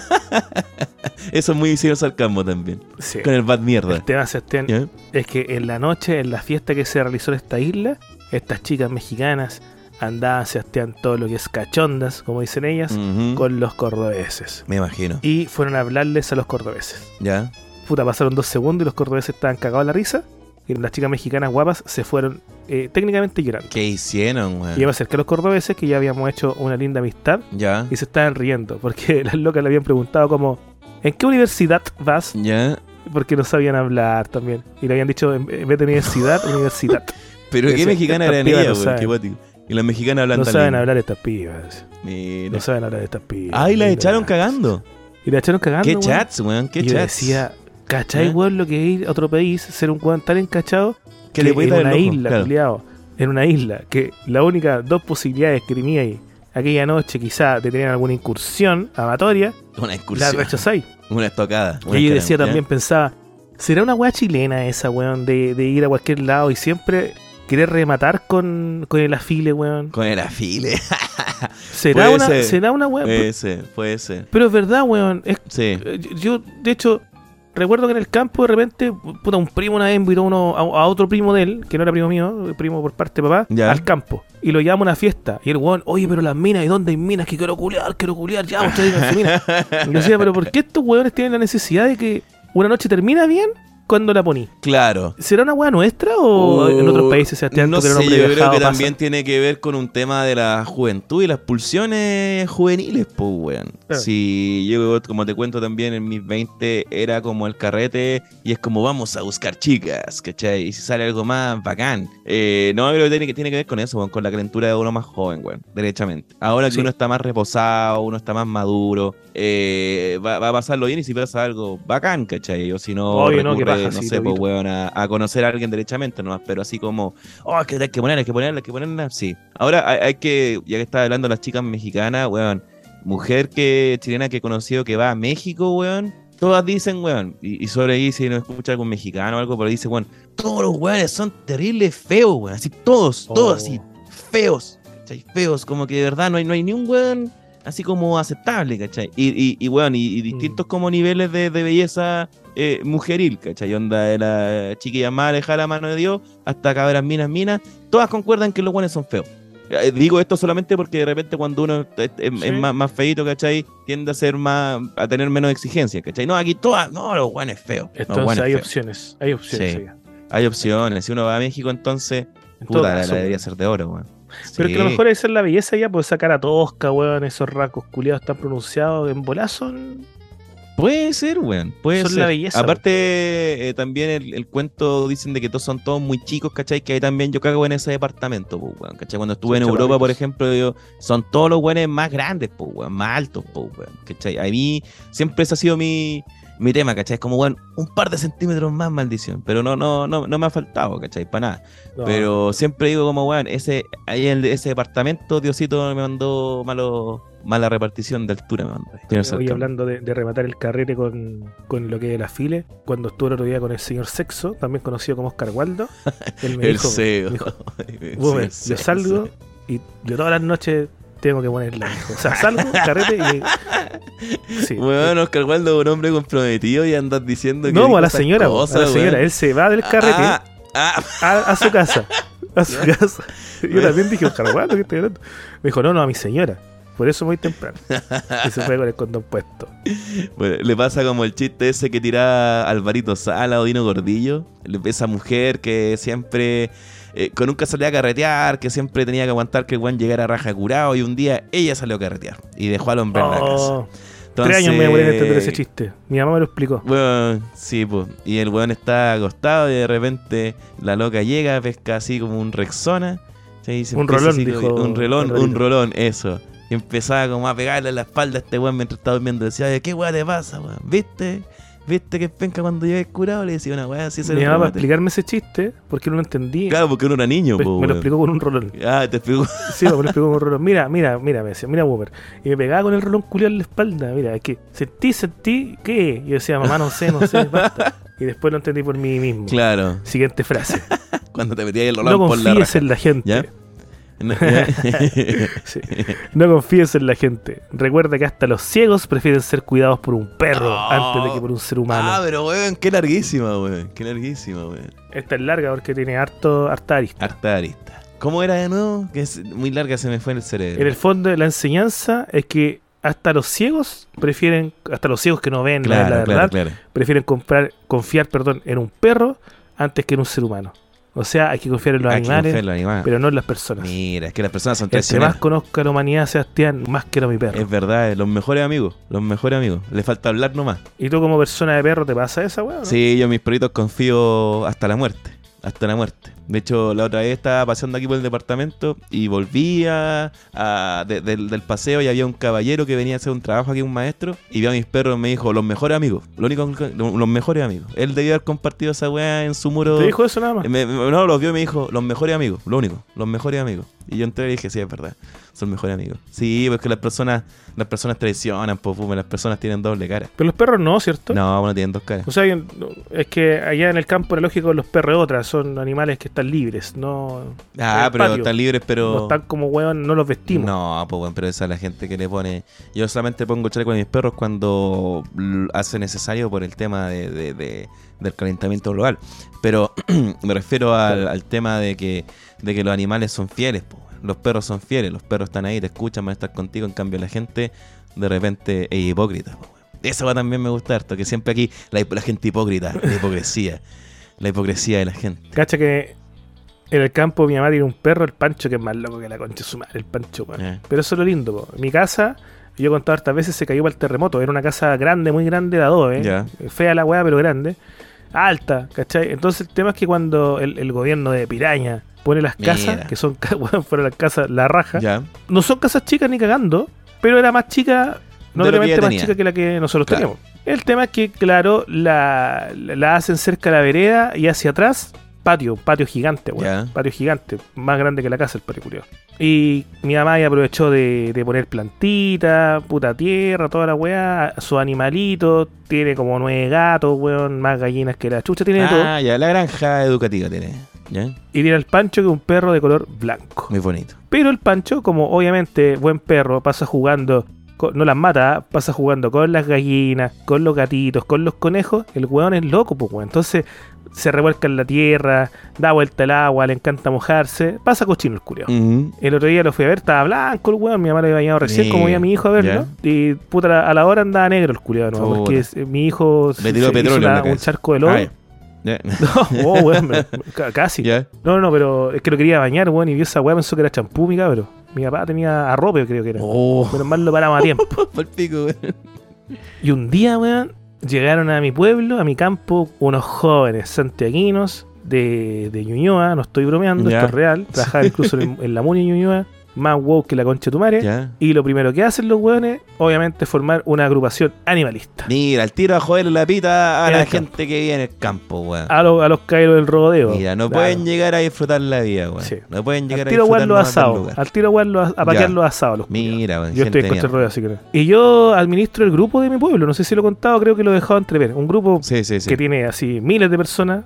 S4: Eso es muy sin sarcasmo también.
S3: Sí.
S4: Con el bad mierda.
S3: El tema, Sebastián,
S4: ¿Ya?
S3: es que en la noche, en la fiesta que se realizó en esta isla, estas chicas mexicanas andaban, Sebastián, todo lo que es cachondas, como dicen ellas, con los cordobeses.
S4: Me imagino.
S3: Y fueron a hablarles a los cordobeses.
S4: ¿Ya?
S3: Puta, pasaron dos segundos y los cordobeses estaban cagados de la risa. Y las chicas mexicanas guapas se fueron eh, técnicamente llorando.
S4: ¿Qué hicieron, weón?
S3: Y yo me acerqué a los cordobeses, que ya habíamos hecho una linda amistad,
S4: ¿Ya?
S3: y se estaban riendo, porque [laughs] las locas le habían preguntado como, ¿en qué universidad vas?
S4: ¿Ya?
S3: Porque no sabían hablar también. Y le habían dicho, en vez de universidad, [laughs] universidad.
S4: Pero qué mexicana eran ellas,
S3: saben.
S4: Qué. Y las mexicanas hablan
S3: No
S4: tan
S3: saben
S4: lindo.
S3: hablar estas pibas.
S4: Mira.
S3: No saben hablar de estas pibas.
S4: Ay, las
S3: Linda.
S4: echaron cagando.
S3: Y la echaron cagando.
S4: ¿Qué
S3: weón.
S4: chats, weón? ¿Qué
S3: y yo
S4: chats?
S3: decía, ¿cachai,
S4: ¿Eh?
S3: weón, lo que es ir a otro país, ser un weón tan encachado?
S4: que le
S3: en una isla,
S4: claro.
S3: en una isla, que la única dos posibilidades que tenía ahí aquella noche quizá de tener alguna incursión amatoria,
S4: Una
S3: la
S4: excursión.
S3: rechazáis.
S4: Una estocada. una
S3: Y yo decía también, pensaba, ¿será una weá chilena esa, weón, de, de ir a cualquier lado y siempre querer rematar con, con el afile, weón?
S4: Con el afile. [laughs]
S3: ¿Será
S4: Puede
S3: una,
S4: ser.
S3: ¿será una weá?
S4: puede ser, puede ser.
S3: Pero es verdad, weón. Es,
S4: Sí.
S3: eh, yo, de hecho, recuerdo que en el campo de repente, puta, un primo una vez invitó uno, a, a otro primo de él, que no era primo mío, primo por parte de papá,
S4: Ya.
S3: al campo. Y lo llama a una fiesta. Y el weón, oye, pero las minas, ¿y dónde hay minas? Que quiero culiar, quiero culiar, ya, ustedes digan su mina. Y yo decía, pero ¿por qué estos weones tienen la necesidad de que una noche termina bien cuando la poní?
S4: Claro.
S3: ¿Será una weá nuestra o en otros países,
S4: Uh, No
S3: tú que eres
S4: sé, yo creo que
S3: pasa?
S4: también tiene que ver con un tema de la juventud y las pulsiones juveniles, pues, weón. Si yo, como te cuento también, en mis 20 era como el carrete y es como vamos a buscar chicas, ¿cachai? Y si sale algo más, bacán. Eh, no, creo que tiene, que tiene que ver con eso, weón, con la calentura de uno más joven, weón, derechamente. Ahora que
S3: Sí.
S4: uno está más reposado, uno está más maduro, eh, va, va a pasarlo bien y si pasa algo, bacán, ¿cachai? O si no,
S3: Obvio, no, que
S4: no
S3: sí,
S4: sé, pues, weón, a, a conocer a alguien derechamente nomás, pero así como, oh, es que hay que ponerla, hay que ponerla, hay que ponerla, sí. Ahora hay, hay que, ya que está hablando las chicas mexicanas, weón, mujer que chilena que he conocido que va a México, weón, todas dicen, weón, y, y sobre ahí si no escucha algún mexicano o algo, pero dice, weón, todos los weones son terribles feos, weón, así todos, todos
S3: Oh.
S4: así, feos, ¿cachai? Feos, como que de verdad no hay, no hay ni un weón así como aceptable, ¿cachai? Y, y, y weón, y, y distintos como niveles de, de belleza eh, mujeril, ¿cachai? Onda de la chiquilla más alejada la mano de Dios hasta cabras minas minas, todas concuerdan que los buenos son feos. Eh, Digo esto solamente porque de repente cuando uno es, es- es
S3: Sí.
S4: más, más feito, ¿cachai? Tiende a ser más, a tener menos exigencias, ¿cachai? No, aquí todas, no, los buenos feos.
S3: Entonces
S4: buenos
S3: hay
S4: feos.
S3: opciones, hay opciones.
S4: Sí. Hay opciones. Si uno va a México, entonces,
S3: En
S4: puta, la, la debería ser de oro, weón.
S3: Pero
S4: Sí.
S3: que a lo mejor es ser la belleza ya, pues sacar a Tosca, weón, esos rasgos culiados tan pronunciados en bolazo.
S4: Puede ser, weón. Puede
S3: Son
S4: ser.
S3: la belleza,
S4: Aparte, eh, también el, el cuento dicen de que todos son todos muy chicos, ¿cachai? Que ahí también yo cago en ese departamento, pues, weón. ¿Cachai? Cuando estuve en Europa, por ejemplo, yo- son todos los weones más grandes, pues, weón. Más altos, pues, weón. ¿Cachai? A mí siempre ese ha sido mi, mi tema, ¿cachai? Es como, weón, un par de centímetros más, maldición. Pero no, no, no, no me ha faltado, ¿cachai? Para nada.
S3: No,
S4: Pero siempre digo como, weón, ese, ahí en ese departamento, Diosito me mandó malo, mala repartición de altura. Tiene
S3: Hoy hablando de, de rematar el carrete con, con lo que es la file, cuando estuve el otro día con el señor Sexo, también conocido como Oscar Waldo, [laughs] él me
S4: El
S3: dijo,
S4: CEO.
S3: me dijo, [laughs]
S4: El
S3: "Woman,
S4: CEO,
S3: yo salgo y de todas las noches tengo que ponerla. [laughs] O sea, salgo, carrete y... Sí.
S4: Bueno, Oscar Waldo es un hombre comprometido y andas diciendo que.
S3: no, a la señora,
S4: cosas,
S3: a la señora, él se va del carrete
S4: Ah, ah,
S3: a, a su casa. A su casa. Yo también dije, Oscar Waldo, ¿qué estoy hablando? Me dijo, no, no, a mi señora. Por eso voy temprano. [laughs] Y se fue con el condón puesto.
S4: bueno, le pasa como el chiste ese que tira Alvarito Sala o Dino Gordillo. Esa mujer que siempre. eh, que nunca salía a carretear, que siempre tenía que aguantar que el weón llegara a raja curado. Y un día ella salió a carretear y dejó al hombre en la casa.
S3: Oh, tres años me demoré en entender ese chiste. Mi mamá me lo explicó.
S4: Weón, sí, pues. Y el weón está acostado y de repente la loca llega, pesca así como un Rexona. ¿sí?
S3: Un rolón, dijo
S4: Un relón, un rolón, eso. Y empezaba como a pegarle en la espalda a este weón mientras estaba durmiendo. Decía, "Oye, ¿qué weón te pasa, weón? ¿Viste? ¿Viste que penca cuando llegues curado? Le decía una weá así. se
S3: Mi mamá para explicarme ese chiste, porque no lo entendí,
S4: Claro, porque uno era niño, po,
S3: me lo explicó con un rolón.
S4: Ah, te explicó.
S3: Sí, me lo explicó con un rolón. Mira, mira, mira, me decía, mira, Boomer. Y me pegaba con el rolón culiado en la espalda. Mira, es que sentí, sentí, ¿qué? Y yo decía, mamá, no sé, no sé, [laughs] basta. Y después lo entendí por mí mismo.
S4: Claro,
S3: Siguiente frase. [laughs]
S4: cuando te metías el rolón
S3: No
S4: por la raja.
S3: en la gente.
S4: ¿Ya? No, [laughs] ya.
S3: Sí. No confíes en la gente. Recuerda que hasta los ciegos prefieren ser cuidados por un perro
S4: No.
S3: antes de que por un ser humano.
S4: Ah, pero weón, qué larguísima, weón. Qué larguísima, weón.
S3: Esta es larga porque tiene harto, harta arista.
S4: Harta arista. ¿Cómo era de nuevo? Que es muy larga, se me fue en el cerebro.
S3: En el fondo, la enseñanza es que hasta los ciegos prefieren, hasta los ciegos que no ven, la-
S4: Claro,
S3: la,
S4: claro,
S3: verdad,
S4: claro.
S3: prefieren comprar, confiar perdón, en un perro antes que en un ser humano. O sea, hay que confiar en los
S4: Hay que
S3: animales,
S4: confiar en los animales.
S3: pero no en las personas.
S4: Mira, es que las personas son
S3: Entre más
S4: traicioneras.
S3: conozca la humanidad, Sebastián, más quiero a mi perro.
S4: Es verdad, los mejores amigos. Los mejores amigos. Le falta hablar nomás.
S3: ¿Y tú como persona de perro te pasa esa weá? no?
S4: Sí, yo en mis perritos confío hasta la muerte. Hasta la muerte. De hecho, la otra vez estaba paseando aquí por el departamento y volvía a, de- del, del paseo y había un caballero que venía a hacer un trabajo aquí, un maestro, y vio a mis perros y me dijo, los mejores amigos. Lo único, que- los mejores amigos. Él debió haber compartido esa weá en su muro.
S3: ¿Te dijo eso nada más?
S4: Me- me- no, los vio y me dijo, los mejores amigos, lo único, los mejores amigos. Y yo entré y dije, sí, es verdad, son mejores amigos. Sí, porque las personas, las personas traicionan, fume, las personas tienen doble cara.
S3: Pero los perros no, ¿cierto?
S4: No, bueno, tienen dos caras.
S3: O sea, es que allá en el campo era lógico los perros es otra, son animales que están libres, no,
S4: Ah, pero
S3: patio.
S4: están libres, pero...
S3: no están como weón, no los vestimos.
S4: No, pues bueno, pero esa es la gente que le pone. Yo solamente pongo chaleco a mis perros cuando hace necesario por el tema de, de- de- del calentamiento global. Pero [clears throat] me refiero al, al tema de que, de que los animales son fieles. po. Los perros son fieles, los perros están ahí, te escuchan, van a estar contigo. En cambio, la gente de repente es hipócrita. po. Eso va también me gusta harto, que siempre aquí la, la gente hipócrita, la [laughs] hipocresía. La hipocresía de la gente.
S3: Cacha que en el campo mi mamá tiene un perro, el Pancho, que es más loco que la concha de su madre, el Pancho.
S4: Eh.
S3: Pero eso es lo lindo, po. En mi casa, yo he contado hartas veces, se cayó para el terremoto. Era una casa grande, muy grande de a dos, ¿eh? Fea la weá, pero grande. Alta, ¿cachai? Entonces el tema es que cuando el, el gobierno de Piraña pone las
S4: Mira.
S3: casas, que son, weón, [laughs] fueron las casas, la raja,
S4: Ya.
S3: no son casas chicas ni cagando, pero era más chica, notablemente más
S4: tenía.
S3: chica que la que nosotros
S4: Claro.
S3: teníamos. El tema es que, claro, la, la hacen cerca de la vereda y hacia atrás, patio, patio gigante.
S4: Ya.
S3: Patio gigante, más grande que la casa, el patio curioso. Y mi mamá ahí aprovechó de, de poner plantita, puta tierra, toda la weá, sus animalitos, tiene como nueve gatos, weón, más gallinas que la chucha, tiene de todo.
S4: Ah, ya, la granja educativa tiene. ¿Ya?
S3: Y tiene el Pancho que es un perro de color blanco.
S4: Muy bonito.
S3: Pero el Pancho, como obviamente buen perro, pasa jugando co- no las mata, ¿ah? pasa jugando con las gallinas, con los gatitos, con los conejos, el weón es loco, pues weón. Entonces se revuelca en la tierra, da vuelta el agua, le encanta mojarse, pasa cochino el culiao.
S4: Ujú.
S3: El otro día lo fui a ver, estaba blanco el weón, mi mamá lo había bañado recién, como iba mi hijo a verlo. Y puta, a la- a hora andaba negro el culiao, ¿no? Porque es- eh, mi hijo
S4: Le tiró
S3: se hizo una- un charco de lodo.
S4: Ah. Ya. [laughs]
S3: No, oh, weón, [laughs] casi.
S4: Ya.
S3: No, no, no, pero es que lo quería bañar, weón, y vio esa weá, pensó que era champú, mi cabrón. Mi papá tenía arrope, creo que era.
S4: Oh,
S3: Menos mal lo paramos a tiempo. [laughs]
S4: pa'l pico, weón.
S3: Y un día, weón, llegaron a mi pueblo, a mi campo, unos jóvenes santiaguinos de, de Ñuñoa, no estoy bromeando, esto es real. [laughs] Trabajaban incluso en, en la Muni Ñuñoa, más wow que la concha de tu madre.
S4: Ya.
S3: Y lo primero que hacen los weones, obviamente, es formar una agrupación animalista.
S4: Mira, el tiro a joder la pita a
S3: En
S4: la gente que vive en el campo, weón.
S3: A, los- a los caídos del rodeo.
S4: Mira, no
S3: Claro.
S4: pueden llegar a disfrutar la vida, weón.
S3: Sí.
S4: No pueden llegar
S3: Al
S4: a
S3: tiro
S4: disfrutar
S3: los asados.
S4: lugar.
S3: Al tiro los, a paquear los asados. Los.
S4: Mira, weón.
S3: Yo estoy en contra del
S4: de
S3: rodeo, así que no. Y yo administro el grupo de mi pueblo. No sé si lo he contado, creo que lo he dejado entrever. Un grupo
S4: sí, sí.
S3: que tiene así miles de personas.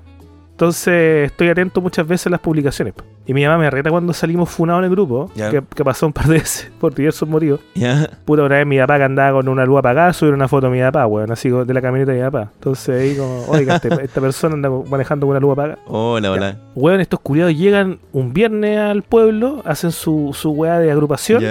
S3: Entonces estoy atento muchas veces a las publicaciones. Y mi mamá me reta cuando salimos funados en el grupo, que, que pasó un par de veces [laughs] por diversos motivos.
S4: Ya.
S3: Puta, una vez mi papá que andaba con una luz apagada, subieron una foto de mi papá, weón, así de la camioneta de mi papá. Entonces ahí como, oiga, este- [laughs] esta persona anda manejando con una luz apagada.
S4: Hola, hola.
S3: Weón, estos culiados llegan un viernes al pueblo, hacen su, su weá de agrupación.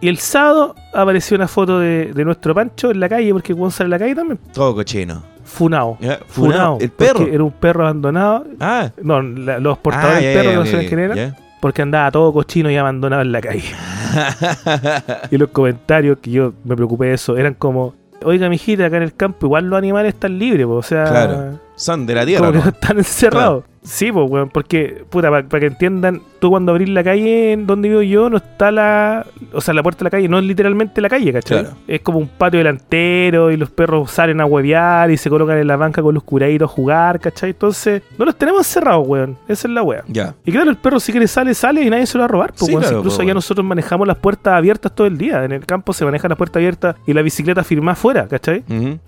S3: Y el sábado apareció una foto de, de nuestro Pancho en la calle, porque el weón sale en la calle también.
S4: Todo cochino.
S3: Funao.
S4: Ya.
S3: Funao.
S4: El perro.
S3: Era un perro abandonado.
S4: Ah.
S3: No, la- los portadores
S4: Ah,
S3: del
S4: ya,
S3: perro,
S4: ya,
S3: no quién era,
S4: ya.
S3: porque andaba todo cochino y abandonado en la calle. [laughs] y los comentarios que yo me preocupé de eso eran como, oiga, mijita, acá en el campo igual los animales están libres, po, o sea,
S4: Claro. Son de la tierra,
S3: están encerrados. Sí, pues, weón, porque, puta, para que entiendan, tú cuando abrís la calle en donde vivo yo, no está la. O sea, la puerta de la calle no es literalmente la calle, ¿cachai?
S4: Claro.
S3: Es como un patio delantero y los perros salen a huevear y se colocan en la banca con los curaditos a jugar, ¿cachai? Entonces, no los tenemos encerrados, weón. Esa es la wea.
S4: Ya.
S3: Y claro, el perro si quiere sale, sale y nadie se lo va a robar. Pues,
S4: Sí,
S3: weón.
S4: Claro,
S3: incluso
S4: pues, weón.
S3: nosotros manejamos las puertas abiertas todo el día. En el campo se manejan las puertas abiertas y la bicicleta firmada afuera, ¿cachai?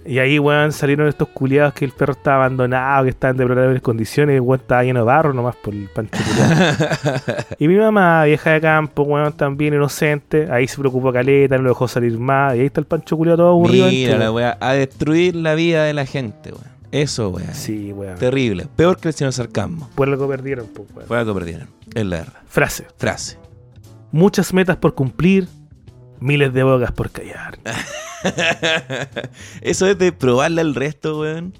S3: Y ahí, weón, salieron estos culiados que el perro estaba abandonado, que estaban en deplorables condiciones, weón estaba lleno de barro nomás por el pancho. [laughs] Y mi mamá, vieja de campo, weón, también inocente, ahí se preocupó caleta, no lo dejó salir más, y ahí está el pancho culiao todo aburrido.
S4: Mira la. A destruir la vida de la gente, weón. Eso, weón.
S3: Sí, weón.
S4: Terrible. Peor que el señor sarcasmo.
S3: Por algo perdieron, pues, weón.
S4: Fue algo perdieron. Es la verdad.
S3: Frase.
S4: Frase.
S3: Muchas metas por cumplir, miles de bocas por callar. [laughs]
S4: Eso es de probarle al resto, weón.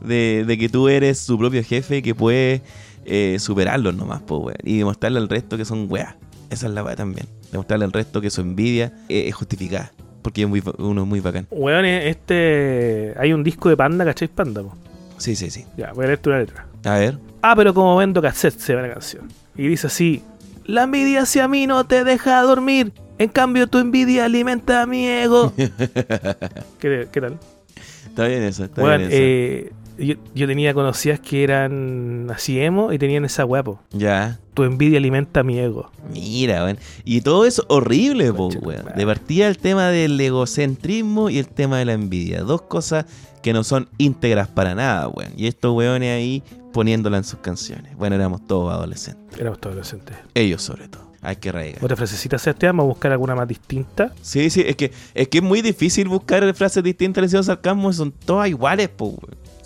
S4: De, de que tú eres su propio jefe y que puedes eh, superarlos nomás, pues, weón. Y demostrarle al resto que son weas. Esa es la wea también. Demostrarle al resto que su envidia eh, es justificada. Porque es muy, ba- uno es muy bacán.
S3: Weón, este. Hay un disco de Panda, ¿cacháis Panda? po?
S4: Sí, sí, sí.
S3: Ya, voy a leerte una letra.
S4: A ver.
S3: Ah, pero como vendo cassette, se ve la canción. Y dice así: La envidia hacia mí no te deja dormir. En cambio, tu envidia alimenta mi ego. [laughs] ¿Qué, qué tal?
S4: Está bien eso, está
S3: Weón,
S4: bien eso.
S3: eh, yo, yo tenía conocidas que eran así emo y tenían esa guapo.
S4: Ya.
S3: Tu envidia alimenta mi ego.
S4: Mira, weón. Y todo eso horrible, po, weón. De partida el tema del egocentrismo y el tema de la envidia. Dos cosas que no son íntegras para nada, weón. Y estos weones ahí poniéndola en sus canciones. Bueno, éramos todos adolescentes.
S3: Éramos todos adolescentes.
S4: Ellos sobre todo. Hay que arraigar.
S3: Otra frasecita, vamos a buscar alguna más distinta.
S4: Sí, sí, es que es que es muy difícil buscar frases distintas estilo sarcasmo. Son todas iguales, weón.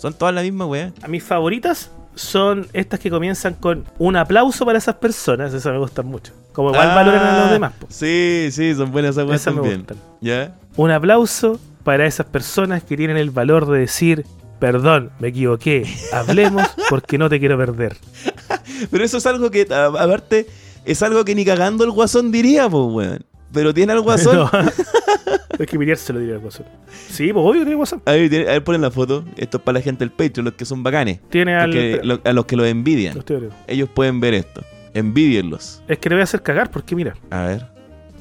S4: Son todas la misma, weón.
S3: A mis favoritas son estas que comienzan con un aplauso para esas personas. Esas me gustan mucho. Como igual
S4: Ah,
S3: valoran a los demás. po.
S4: Sí, sí, son buenas esas weas
S3: Esas me
S4: también.
S3: gustan.
S4: ¿Ya?
S3: Un aplauso para esas personas que tienen el valor de decir, perdón, me equivoqué, hablemos porque no te quiero perder. [laughs]
S4: Pero eso es algo que, aparte, es algo que ni cagando el guasón diría, pues, weón. Pero tiene al guasón.
S3: No. [laughs] es que Miriam se lo diría al guasón. Sí, pues obvio que tiene guasón.
S4: A ver, tiene- a ver, ponen la foto. Esto es para la gente del Patreon, los que son bacanes.
S3: Tiene al...
S4: Porque lo- a los que los envidian.
S3: Los.
S4: Ellos pueden ver esto. Envidienlos.
S3: Es que le voy a hacer cagar porque mira,
S4: A ver,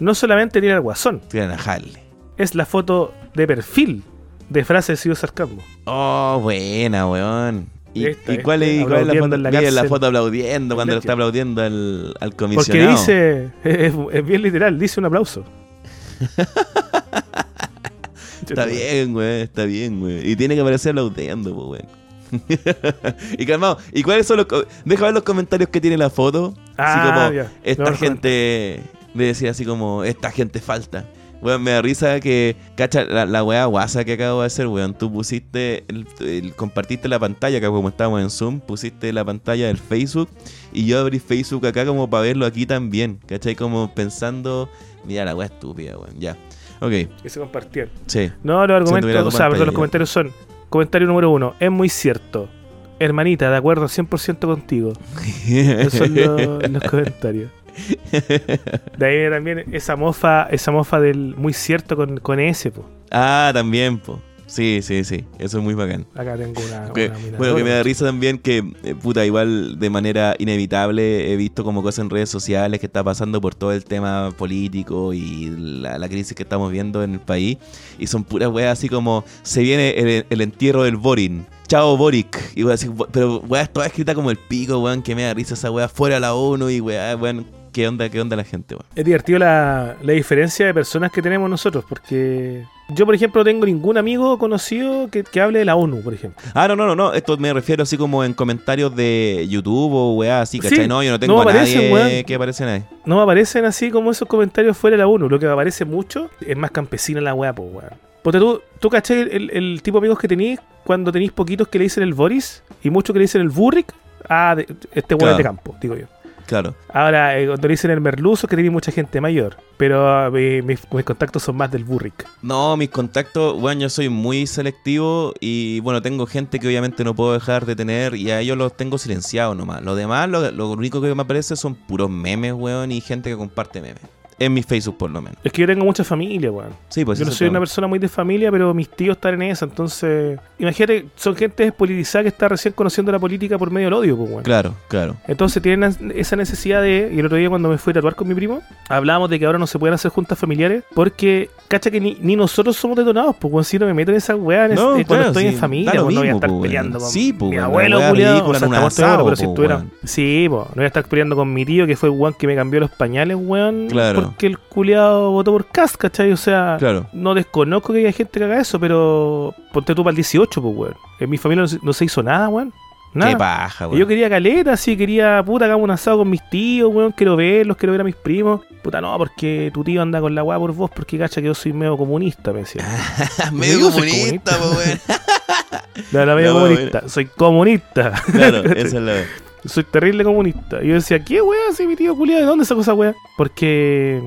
S3: no solamente tiene al guasón,
S4: tiran a Harley.
S3: es la foto de perfil de frases y sarcasmo.
S4: Oh, buena, weón. ¿Y,
S3: Esta,
S4: y cuál, es, cuál es la foto?
S3: en la
S4: Mira, la
S3: cárcel.
S4: foto aplaudiendo cuando le está aplaudiendo al, al
S3: Porque
S4: comisionado.
S3: dice, [laughs] es, es bien literal, dice un aplauso. [laughs]
S4: Está bien, güey, está bien, güey. Y tiene que aparecer aplaudiendo, pues, güey. [laughs] y calmado, ¿y cuáles son los... Deja ver los comentarios que tiene la foto. así
S3: Ah,
S4: como,
S3: ya.
S4: esta gente... De decir así como, esta gente falta. Weón, me da risa que, cacha, la, la weá guasa que acabo de hacer, weón. Tú pusiste, el, el- compartiste la pantalla acá como estábamos en Zoom, pusiste la pantalla del Facebook y yo abrí Facebook acá como para verlo aquí también, ¿cachai? Como pensando, mira la weá estúpida, weón, ya. Ok,
S3: Que se compartían.
S4: sí.
S3: No, los
S4: que
S3: argumentos, o sea, perdón, los comentarios son. Comentario número uno, es muy cierto. Hermanita, de acuerdo 100% contigo. [laughs] Esos son los, los comentarios. [laughs] De ahí viene también esa mofa, esa mofa del muy cierto con, con ese, po.
S4: ah, también, po. Sí, sí, sí. Eso es muy bacán.
S3: Acá tengo una.
S4: Que-
S3: una
S4: bueno, que me da risa también que, eh, puta, igual de manera inevitable he visto como cosas en redes sociales que está pasando por todo el tema político y la, la crisis que estamos viendo en el país. Y son puras weas así como, se viene el, el entierro del Borin. Chao Boric. Y wea así, pero weas toda escrita como el pico, weón, que me da risa esa wea fuera la ONU y wea, weón, qué onda, qué onda la gente, weón.
S3: Es divertido la, la diferencia de personas que tenemos nosotros, porque yo, por ejemplo, no tengo ningún amigo conocido que, que hable de la ONU, por ejemplo.
S4: Ah, no, no, no, no, esto me refiero así como en comentarios de YouTube o weá así,
S3: Sí,
S4: ¿cachai? no, yo no tengo
S3: no
S4: a
S3: aparecen,
S4: nadie que aparece nadie.
S3: No me aparecen así como esos comentarios fuera de la ONU. Lo que me aparece mucho es más campesina la weá, pues, weón. Porque tú, tú cachai el, el tipo de amigos que tenéis cuando tenéis poquitos que le dicen el Boris y muchos que le dicen el Burrick. Ah, de- este weón
S4: Claro.
S3: es de campo, digo yo.
S4: Claro.
S3: Ahora, eh, cuando dicen el merluzo, que tenéis mucha gente mayor. Pero mi- mis, mis contactos son más del Burrick.
S4: No, mis contactos, bueno, yo soy muy selectivo y bueno, tengo gente que obviamente no puedo dejar de tener y a ellos los tengo silenciados nomás. Lo demás, lo, lo único que me aparece son puros memes, weón, y gente que comparte memes. En mi Facebook por lo menos.
S3: Es que yo tengo mucha familia, weón.
S4: Sí, pues
S3: yo no soy una persona muy de familia, pero mis tíos están en esa. Entonces, imagínate, son gente despolitizada que está recién conociendo la política por medio del odio, pues, weón.
S4: Claro, claro.
S3: Entonces tienen esa necesidad de, y el otro día cuando me fui a tatuar con mi primo, hablábamos de que ahora no se pueden hacer juntas familiares porque, cacha que ni, ni nosotros somos detonados, pues bueno, si no me meto en esas weas en-
S4: No,
S3: cuando
S4: claro,
S3: estoy
S4: sí,
S3: en familia, pues no voy a estar
S4: pues,
S3: peleando
S4: weón.
S3: con
S4: Sí, pues,
S3: mi
S4: weón,
S3: abuelo, culiado, o sea,
S4: asado,
S3: pero si
S4: po,
S3: estuviera-
S4: weón.
S3: Sí, pues, no voy a estar peleando con mi tío que fue el weón que me cambió los pañales, weón,
S4: Claro.
S3: Porque el culiado votó por Cast, ¿cachai? O sea,
S4: Claro.
S3: no desconozco que haya gente que haga eso, pero ponte tú para el 18, pues, weón. En mi familia no se, no se hizo nada, weón. Nada.
S4: Qué paja,
S3: Y
S4: weón.
S3: Yo quería caleta, sí, quería, puta, hagamos un asado con mis tíos, weón, quiero verlos, quiero ver a mis primos. Puta, no, porque tu tío anda con la weá por vos, porque cacha que yo soy medio comunista, me decía. [laughs]
S4: Medio comunista, po, weón. [laughs]
S3: La, la medio
S4: No,
S3: comunista, soy comunista.
S4: Claro, [laughs] esa es la.
S3: soy terrible comunista. Y yo decía, ¿qué weá? Si mi tío culiado, ¿de dónde sacó esa weá? Porque,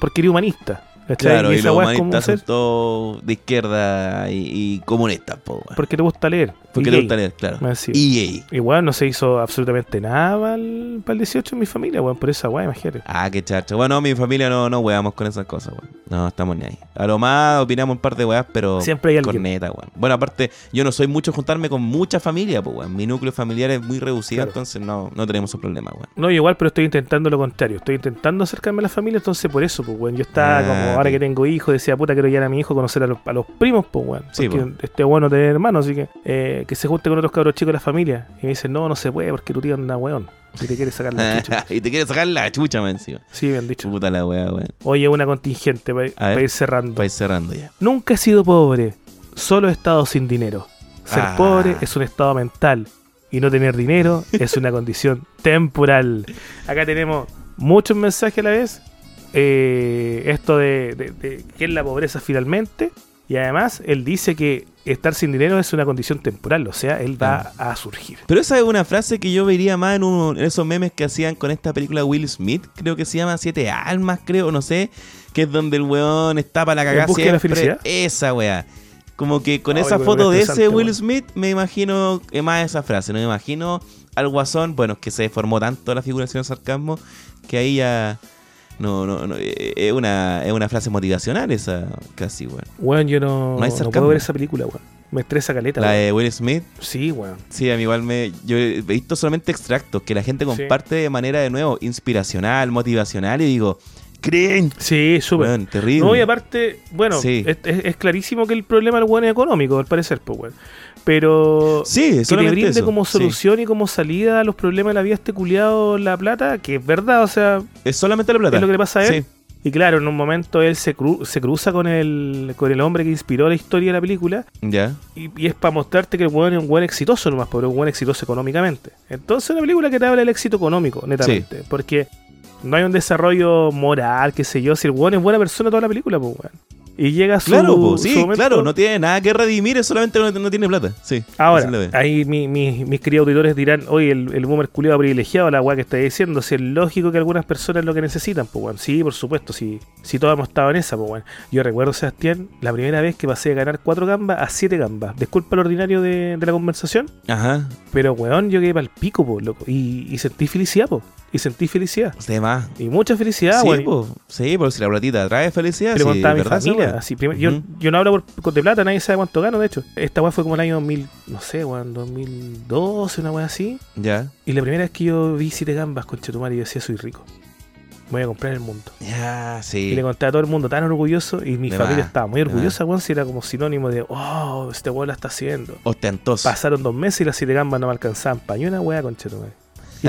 S3: porque era humanista. ¿cachai?
S4: Claro, y,
S3: esa
S4: los humanistas son todos de izquierda y, y comunistas, po,
S3: porque te gusta leer.
S4: Porque
S3: y
S4: le gusta leer, claro. gay.
S3: Igual no se hizo absolutamente nada para el, 18 en mi familia, weón, por esa weá, imagínate.
S4: Ah, qué chacho. Bueno, mi familia no, no weamos con esas cosas, weón. No, estamos ni ahí. A lo más opinamos un par de weas, pero
S3: Siempre hay alguien.
S4: corneta, weón. Bueno, aparte, yo no soy mucho juntarme con mucha familia, pues, weón. Mi núcleo familiar es muy reducido,
S3: Claro.
S4: entonces no, no tenemos esos problemas, weón.
S3: No, igual, pero estoy intentando lo contrario. Estoy intentando acercarme a la familia, entonces por eso, pues, weón. Yo estaba
S4: Ah,
S3: como, ahora que tengo hijos, decía, puta, quiero llevar a mi hijo a conocer a los, a los primos, pues, weón.
S4: Sí,
S3: Porque este bueno tener hermanos, así que eh, que se junte con otros cabros chicos de la familia. Y me dicen, no, no se puede porque tu tío anda weón. Y te quiere sacar la [laughs] chucha.
S4: y te quiere sacar la chucha, man, encima.
S3: Sí, me han dicho.
S4: Puta la wea, weón.
S3: Oye, una contingente para
S4: A ver.
S3: ir cerrando.
S4: Para ir cerrando ya.
S3: Nunca he sido pobre, solo he estado sin dinero. Ser
S4: Ah.
S3: pobre es un estado mental y no tener dinero [laughs] es una condición temporal. Acá tenemos muchos mensajes a la vez. Eh, esto de, de- de qué es la pobreza finalmente. Y además, él dice que estar sin dinero es una condición temporal, o sea, él va a surgir.
S4: Pero esa es una frase que yo vería más en, un- en esos memes que hacían con esta película Will Smith, creo que se llama Siete Almas, creo, no sé, que es donde el weón está para la cagada
S3: de la felicidad?
S4: Esa weá. Como que con esa foto de ese Will. Smith me imagino eh, más esa frase, no me imagino al guasón, bueno, que se deformó tanto la figura del señor sarcasmo que ahí ya no, no, no, eh, es una, es una frase motivacional esa casi, weón.
S3: Weón, yo no,
S4: No hay
S3: no
S4: sarcasmo.
S3: puedo ver esa película, weón. Me estresa caleta,
S4: La
S3: weón.
S4: de Will Smith,
S3: Sí, weón.
S4: Sí, a mí igual me. Yo he visto solamente extractos que la gente
S3: Sí.
S4: comparte de manera de nuevo inspiracional, motivacional y digo, creen.
S3: Sí, súper.
S4: Terrible.
S3: No, y aparte, bueno,
S4: Sí.
S3: es, es- es clarísimo que el problema del weón es económico, al parecer, pues, weón. Pero
S4: sí,
S3: que te brinde
S4: eso.
S3: como
S4: Sí.
S3: solución y como salida a los problemas de la vida este culiado la plata, que es verdad, o sea,
S4: Es solamente la plata.
S3: es lo que le pasa a él.
S4: Sí.
S3: Y claro, en un momento él se, cru- se cruza con el, con el hombre que inspiró la historia de la película
S4: Ya.
S3: y, y es para mostrarte que el weón es un buen exitoso nomás, pero un buen exitoso económicamente. Entonces es una película que te habla del éxito económico, netamente. Porque No hay un desarrollo moral, qué sé yo. Si el weón es buena persona toda la película, pues weón. Y llega su.
S4: Claro, po,
S3: su
S4: sí,
S3: momento-
S4: claro, no tiene nada que redimir, es solamente no, no tiene plata. Sí.
S3: Ahora, ahí mi- mi- mis queridos auditores dirán, oye, el, el boomer culiado privilegiado, la weá que está diciendo, si es lógico que algunas personas lo que necesitan, pues weón. Sí, por supuesto, si, si todos hemos estado en esa, pues weón. Yo recuerdo, Sebastián, la primera vez que pasé de ganar cuatro gambas a siete gambas. Disculpa lo ordinario de, de la conversación,
S4: Ajá.
S3: pero weón, yo quedé para el pico, pues, loco. Y, y sentí felicidad, pues. Y sentí felicidad.
S4: De más.
S3: Y mucha felicidad,
S4: sí,
S3: weón.
S4: po. sí, porque si la platita trae felicidad,
S3: Le
S4: sí,
S3: contaba a mi
S4: ¿verdad esa
S3: familia. Así, yo, yo no hablo por, de plata, nadie sabe cuánto gano, de hecho. Esta weá fue como el año 2000, no sé, weón, 2012, una weá así.
S4: Ya.
S3: Y la primera vez que yo vi siete gambas con Chetumar y yo decía, soy rico. Me voy a comprar el mundo.
S4: Ya,
S3: Y
S4: sí.
S3: le conté a todo el mundo tan orgulloso y mi
S4: De
S3: familia
S4: más,
S3: estaba muy orgullosa, weón, si era como sinónimo de, oh, este weón la está haciendo.
S4: Ostentoso.
S3: Pasaron dos meses y las siete gambas no me alcanzaban pa' ni una weá con Chetumar. [laughs]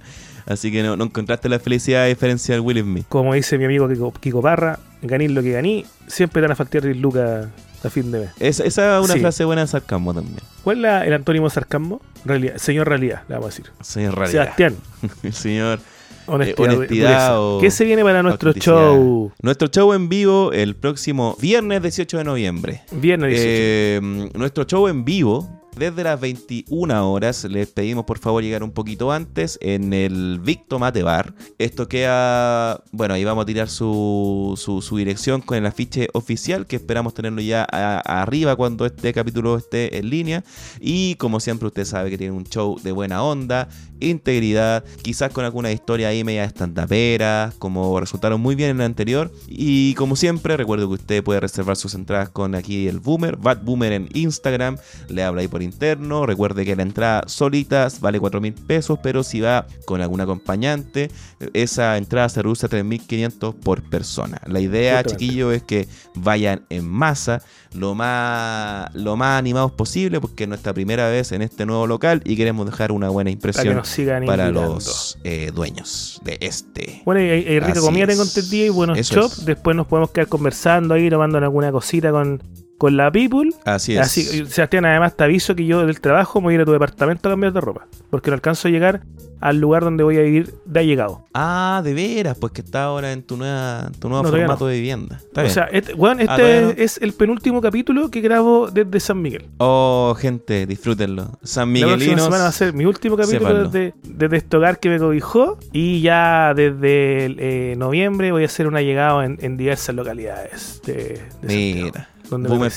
S3: [laughs]
S4: Así que no, no encontraste la felicidad a diferencia del Will Smith.
S3: Como dice mi amigo Kiko, Kiko Parra, ganí lo que ganí, siempre te van a faltar 10 lucas a fin de mes.
S4: Es- esa es una
S3: Sí.
S4: frase buena de sarcasmo también.
S3: ¿Cuál es la- el antónimo de sarcasmo? Realidad, señor realidad, le vamos a decir.
S4: Señor realidad.
S3: Sebastián, [laughs]
S4: Señor.
S3: honestidad.
S4: Eh, honestidad o
S3: ¿Qué se viene para nuestro show?
S4: Nuestro show en vivo el próximo viernes 18 de noviembre.
S3: Viernes 18.
S4: Eh, nuestro show en vivo, desde las 21 horas, les pedimos por favor llegar un poquito antes en el Victo Mate Bar. Esto queda, bueno, ahí vamos a tirar su, su, dirección con el afiche oficial que esperamos tenerlo ya arriba cuando este capítulo esté en línea. Y como siempre usted sabe que tiene un show de buena onda, integridad, quizás con alguna historia ahí media estandapera, como resultaron muy bien en el anterior. Y como siempre, recuerdo que usted puede reservar sus entradas con aquí el Boomer, Bad Boomer en Instagram, le habla ahí por interno. Recuerde que la entrada solita vale 4 mil pesos, pero si va con algún acompañante, esa entrada se reduce a 3.500 por persona. La idea,
S3: Justamente.
S4: chiquillo, es que vayan en masa, lo más, lo más animados posible, porque es nuestra primera vez en este nuevo local y queremos dejar una buena impresión para los eh, dueños de este.
S3: Bueno, y hay rica
S4: Así
S3: comida, tengo entendido, y buenos
S4: es.
S3: Después nos podemos quedar conversando ahí, tomando alguna cosita con, con la people.
S4: Así es.
S3: Así, Sebastián, además te aviso que yo del trabajo me voy a ir a tu departamento a cambiar de ropa. Porque no alcanzo a llegar al lugar donde voy a vivir de llegado.
S4: Ah, de veras, pues que está ahora en tu, nueva, tu nuevo
S3: No,
S4: formato
S3: no.
S4: de vivienda. Está
S3: o
S4: bien.
S3: sea, este, este
S4: Ah, no.
S3: es el penúltimo capítulo que grabo desde San Miguel.
S4: oh, gente, disfrútenlo. San
S3: La
S4: Miguelinos.
S3: semana va a ser mi último capítulo desde, desde este hogar que me cobijó. Y ya desde eh, noviembre voy a hacer una llegada en, en diversas localidades de, de Santiago, Donde me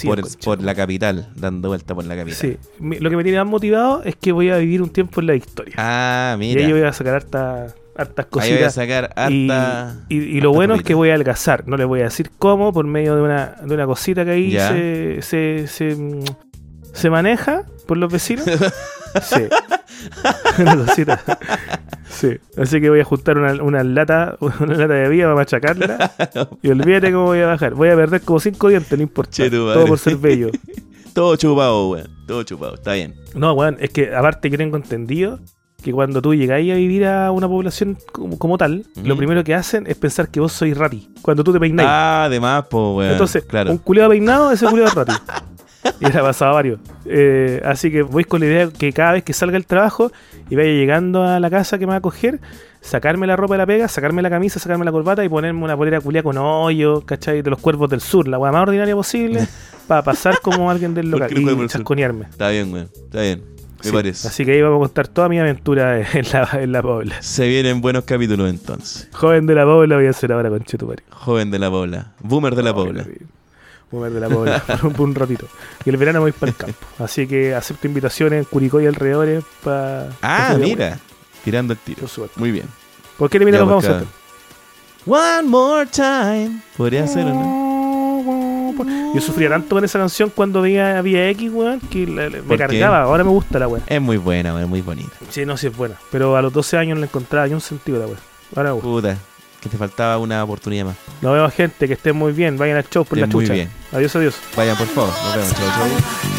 S4: por, la capital, dando vuelta por la capital.
S3: Sí, lo que me tiene más motivado es que voy a vivir un tiempo en la historia.
S4: Ah,
S3: y
S4: mira.
S3: ahí voy a sacar harta- hartas
S4: Ahí voy a
S3: cositas.
S4: sacar
S3: Y,
S4: harta.
S3: y- y lo bueno es que voy a adelgazar. No les voy a decir cómo, por medio de una, de una cosita que ahí se, se, mm, se maneja por los vecinos. [laughs] Sí. [laughs] una cosita. Sí. Así que voy a juntar una, una lata, una lata de vida para machacarla. Y olvídate cómo voy a bajar. Voy a perder como cinco dientes, no importa.
S4: Che,
S3: Todo por ser bello. [laughs]
S4: Todo chupado, weón. Todo chupado. Está bien.
S3: No, weón, es que aparte yo tengo entendido que cuando tú llegáis a vivir a una población como, como tal, lo primero que hacen es pensar que vos sois rati. Cuando tú te peináis.
S4: Ah, además, pues, weón.
S3: Entonces,
S4: claro.
S3: un culeado peinado, ese culeado es rati. [laughs] Y era pasado varios. Eh, así que voy con la idea que cada vez que salga el trabajo y vaya llegando a la casa que me va a coger, sacarme la ropa de la pega, sacarme la camisa, sacarme la corbata y ponerme una polera culia con hoyo, ¿cachai? De los cuervos del sur, la weá más ordinaria posible, [laughs] para pasar como alguien del [laughs]
S4: ¿Por
S3: local y chasconearme.
S4: Está bien, weón. Está bien. Me
S3: Sí,
S4: parece.
S3: Así que ahí vamos a contar toda mi aventura en la, en la Pobla.
S4: Se vienen buenos capítulos entonces.
S3: Joven de la Pobla voy a hacer ahora con Chetumari.
S4: Joven de la Pobla. Boomer de la Pobla.
S3: Mover de la Pobla [laughs] por, un, ratito. Y el verano voy para el campo. Así que acepto invitaciones en Curicó y alrededores para.
S4: Ah, mira. Tirando el tiro.
S3: Por.
S4: Muy bien.
S3: ¿Por qué le mira
S4: Ya,
S3: nos vamos
S4: pues,
S3: a
S4: cada- One more time. Podría ser, ¿o no?
S3: Yo sufría tanto con esa canción cuando veía Vía X, weón, que la- la- me cargaba. Ahora me gusta la weón.
S4: Es muy buena, weón. Muy bonita.
S3: Sí, no, sí es buena. Pero a los 12 años le encontraba ni un sentido la weón. Ahora me gusta.
S4: Puta. Que te faltaba una oportunidad más.
S3: Nos vemos, gente. Que estén muy bien. Vayan al show por la
S4: Estén muy
S3: chucha.
S4: bien.
S3: Adiós, adiós.
S4: Vayan, por favor. Nos vemos. Chau, chau.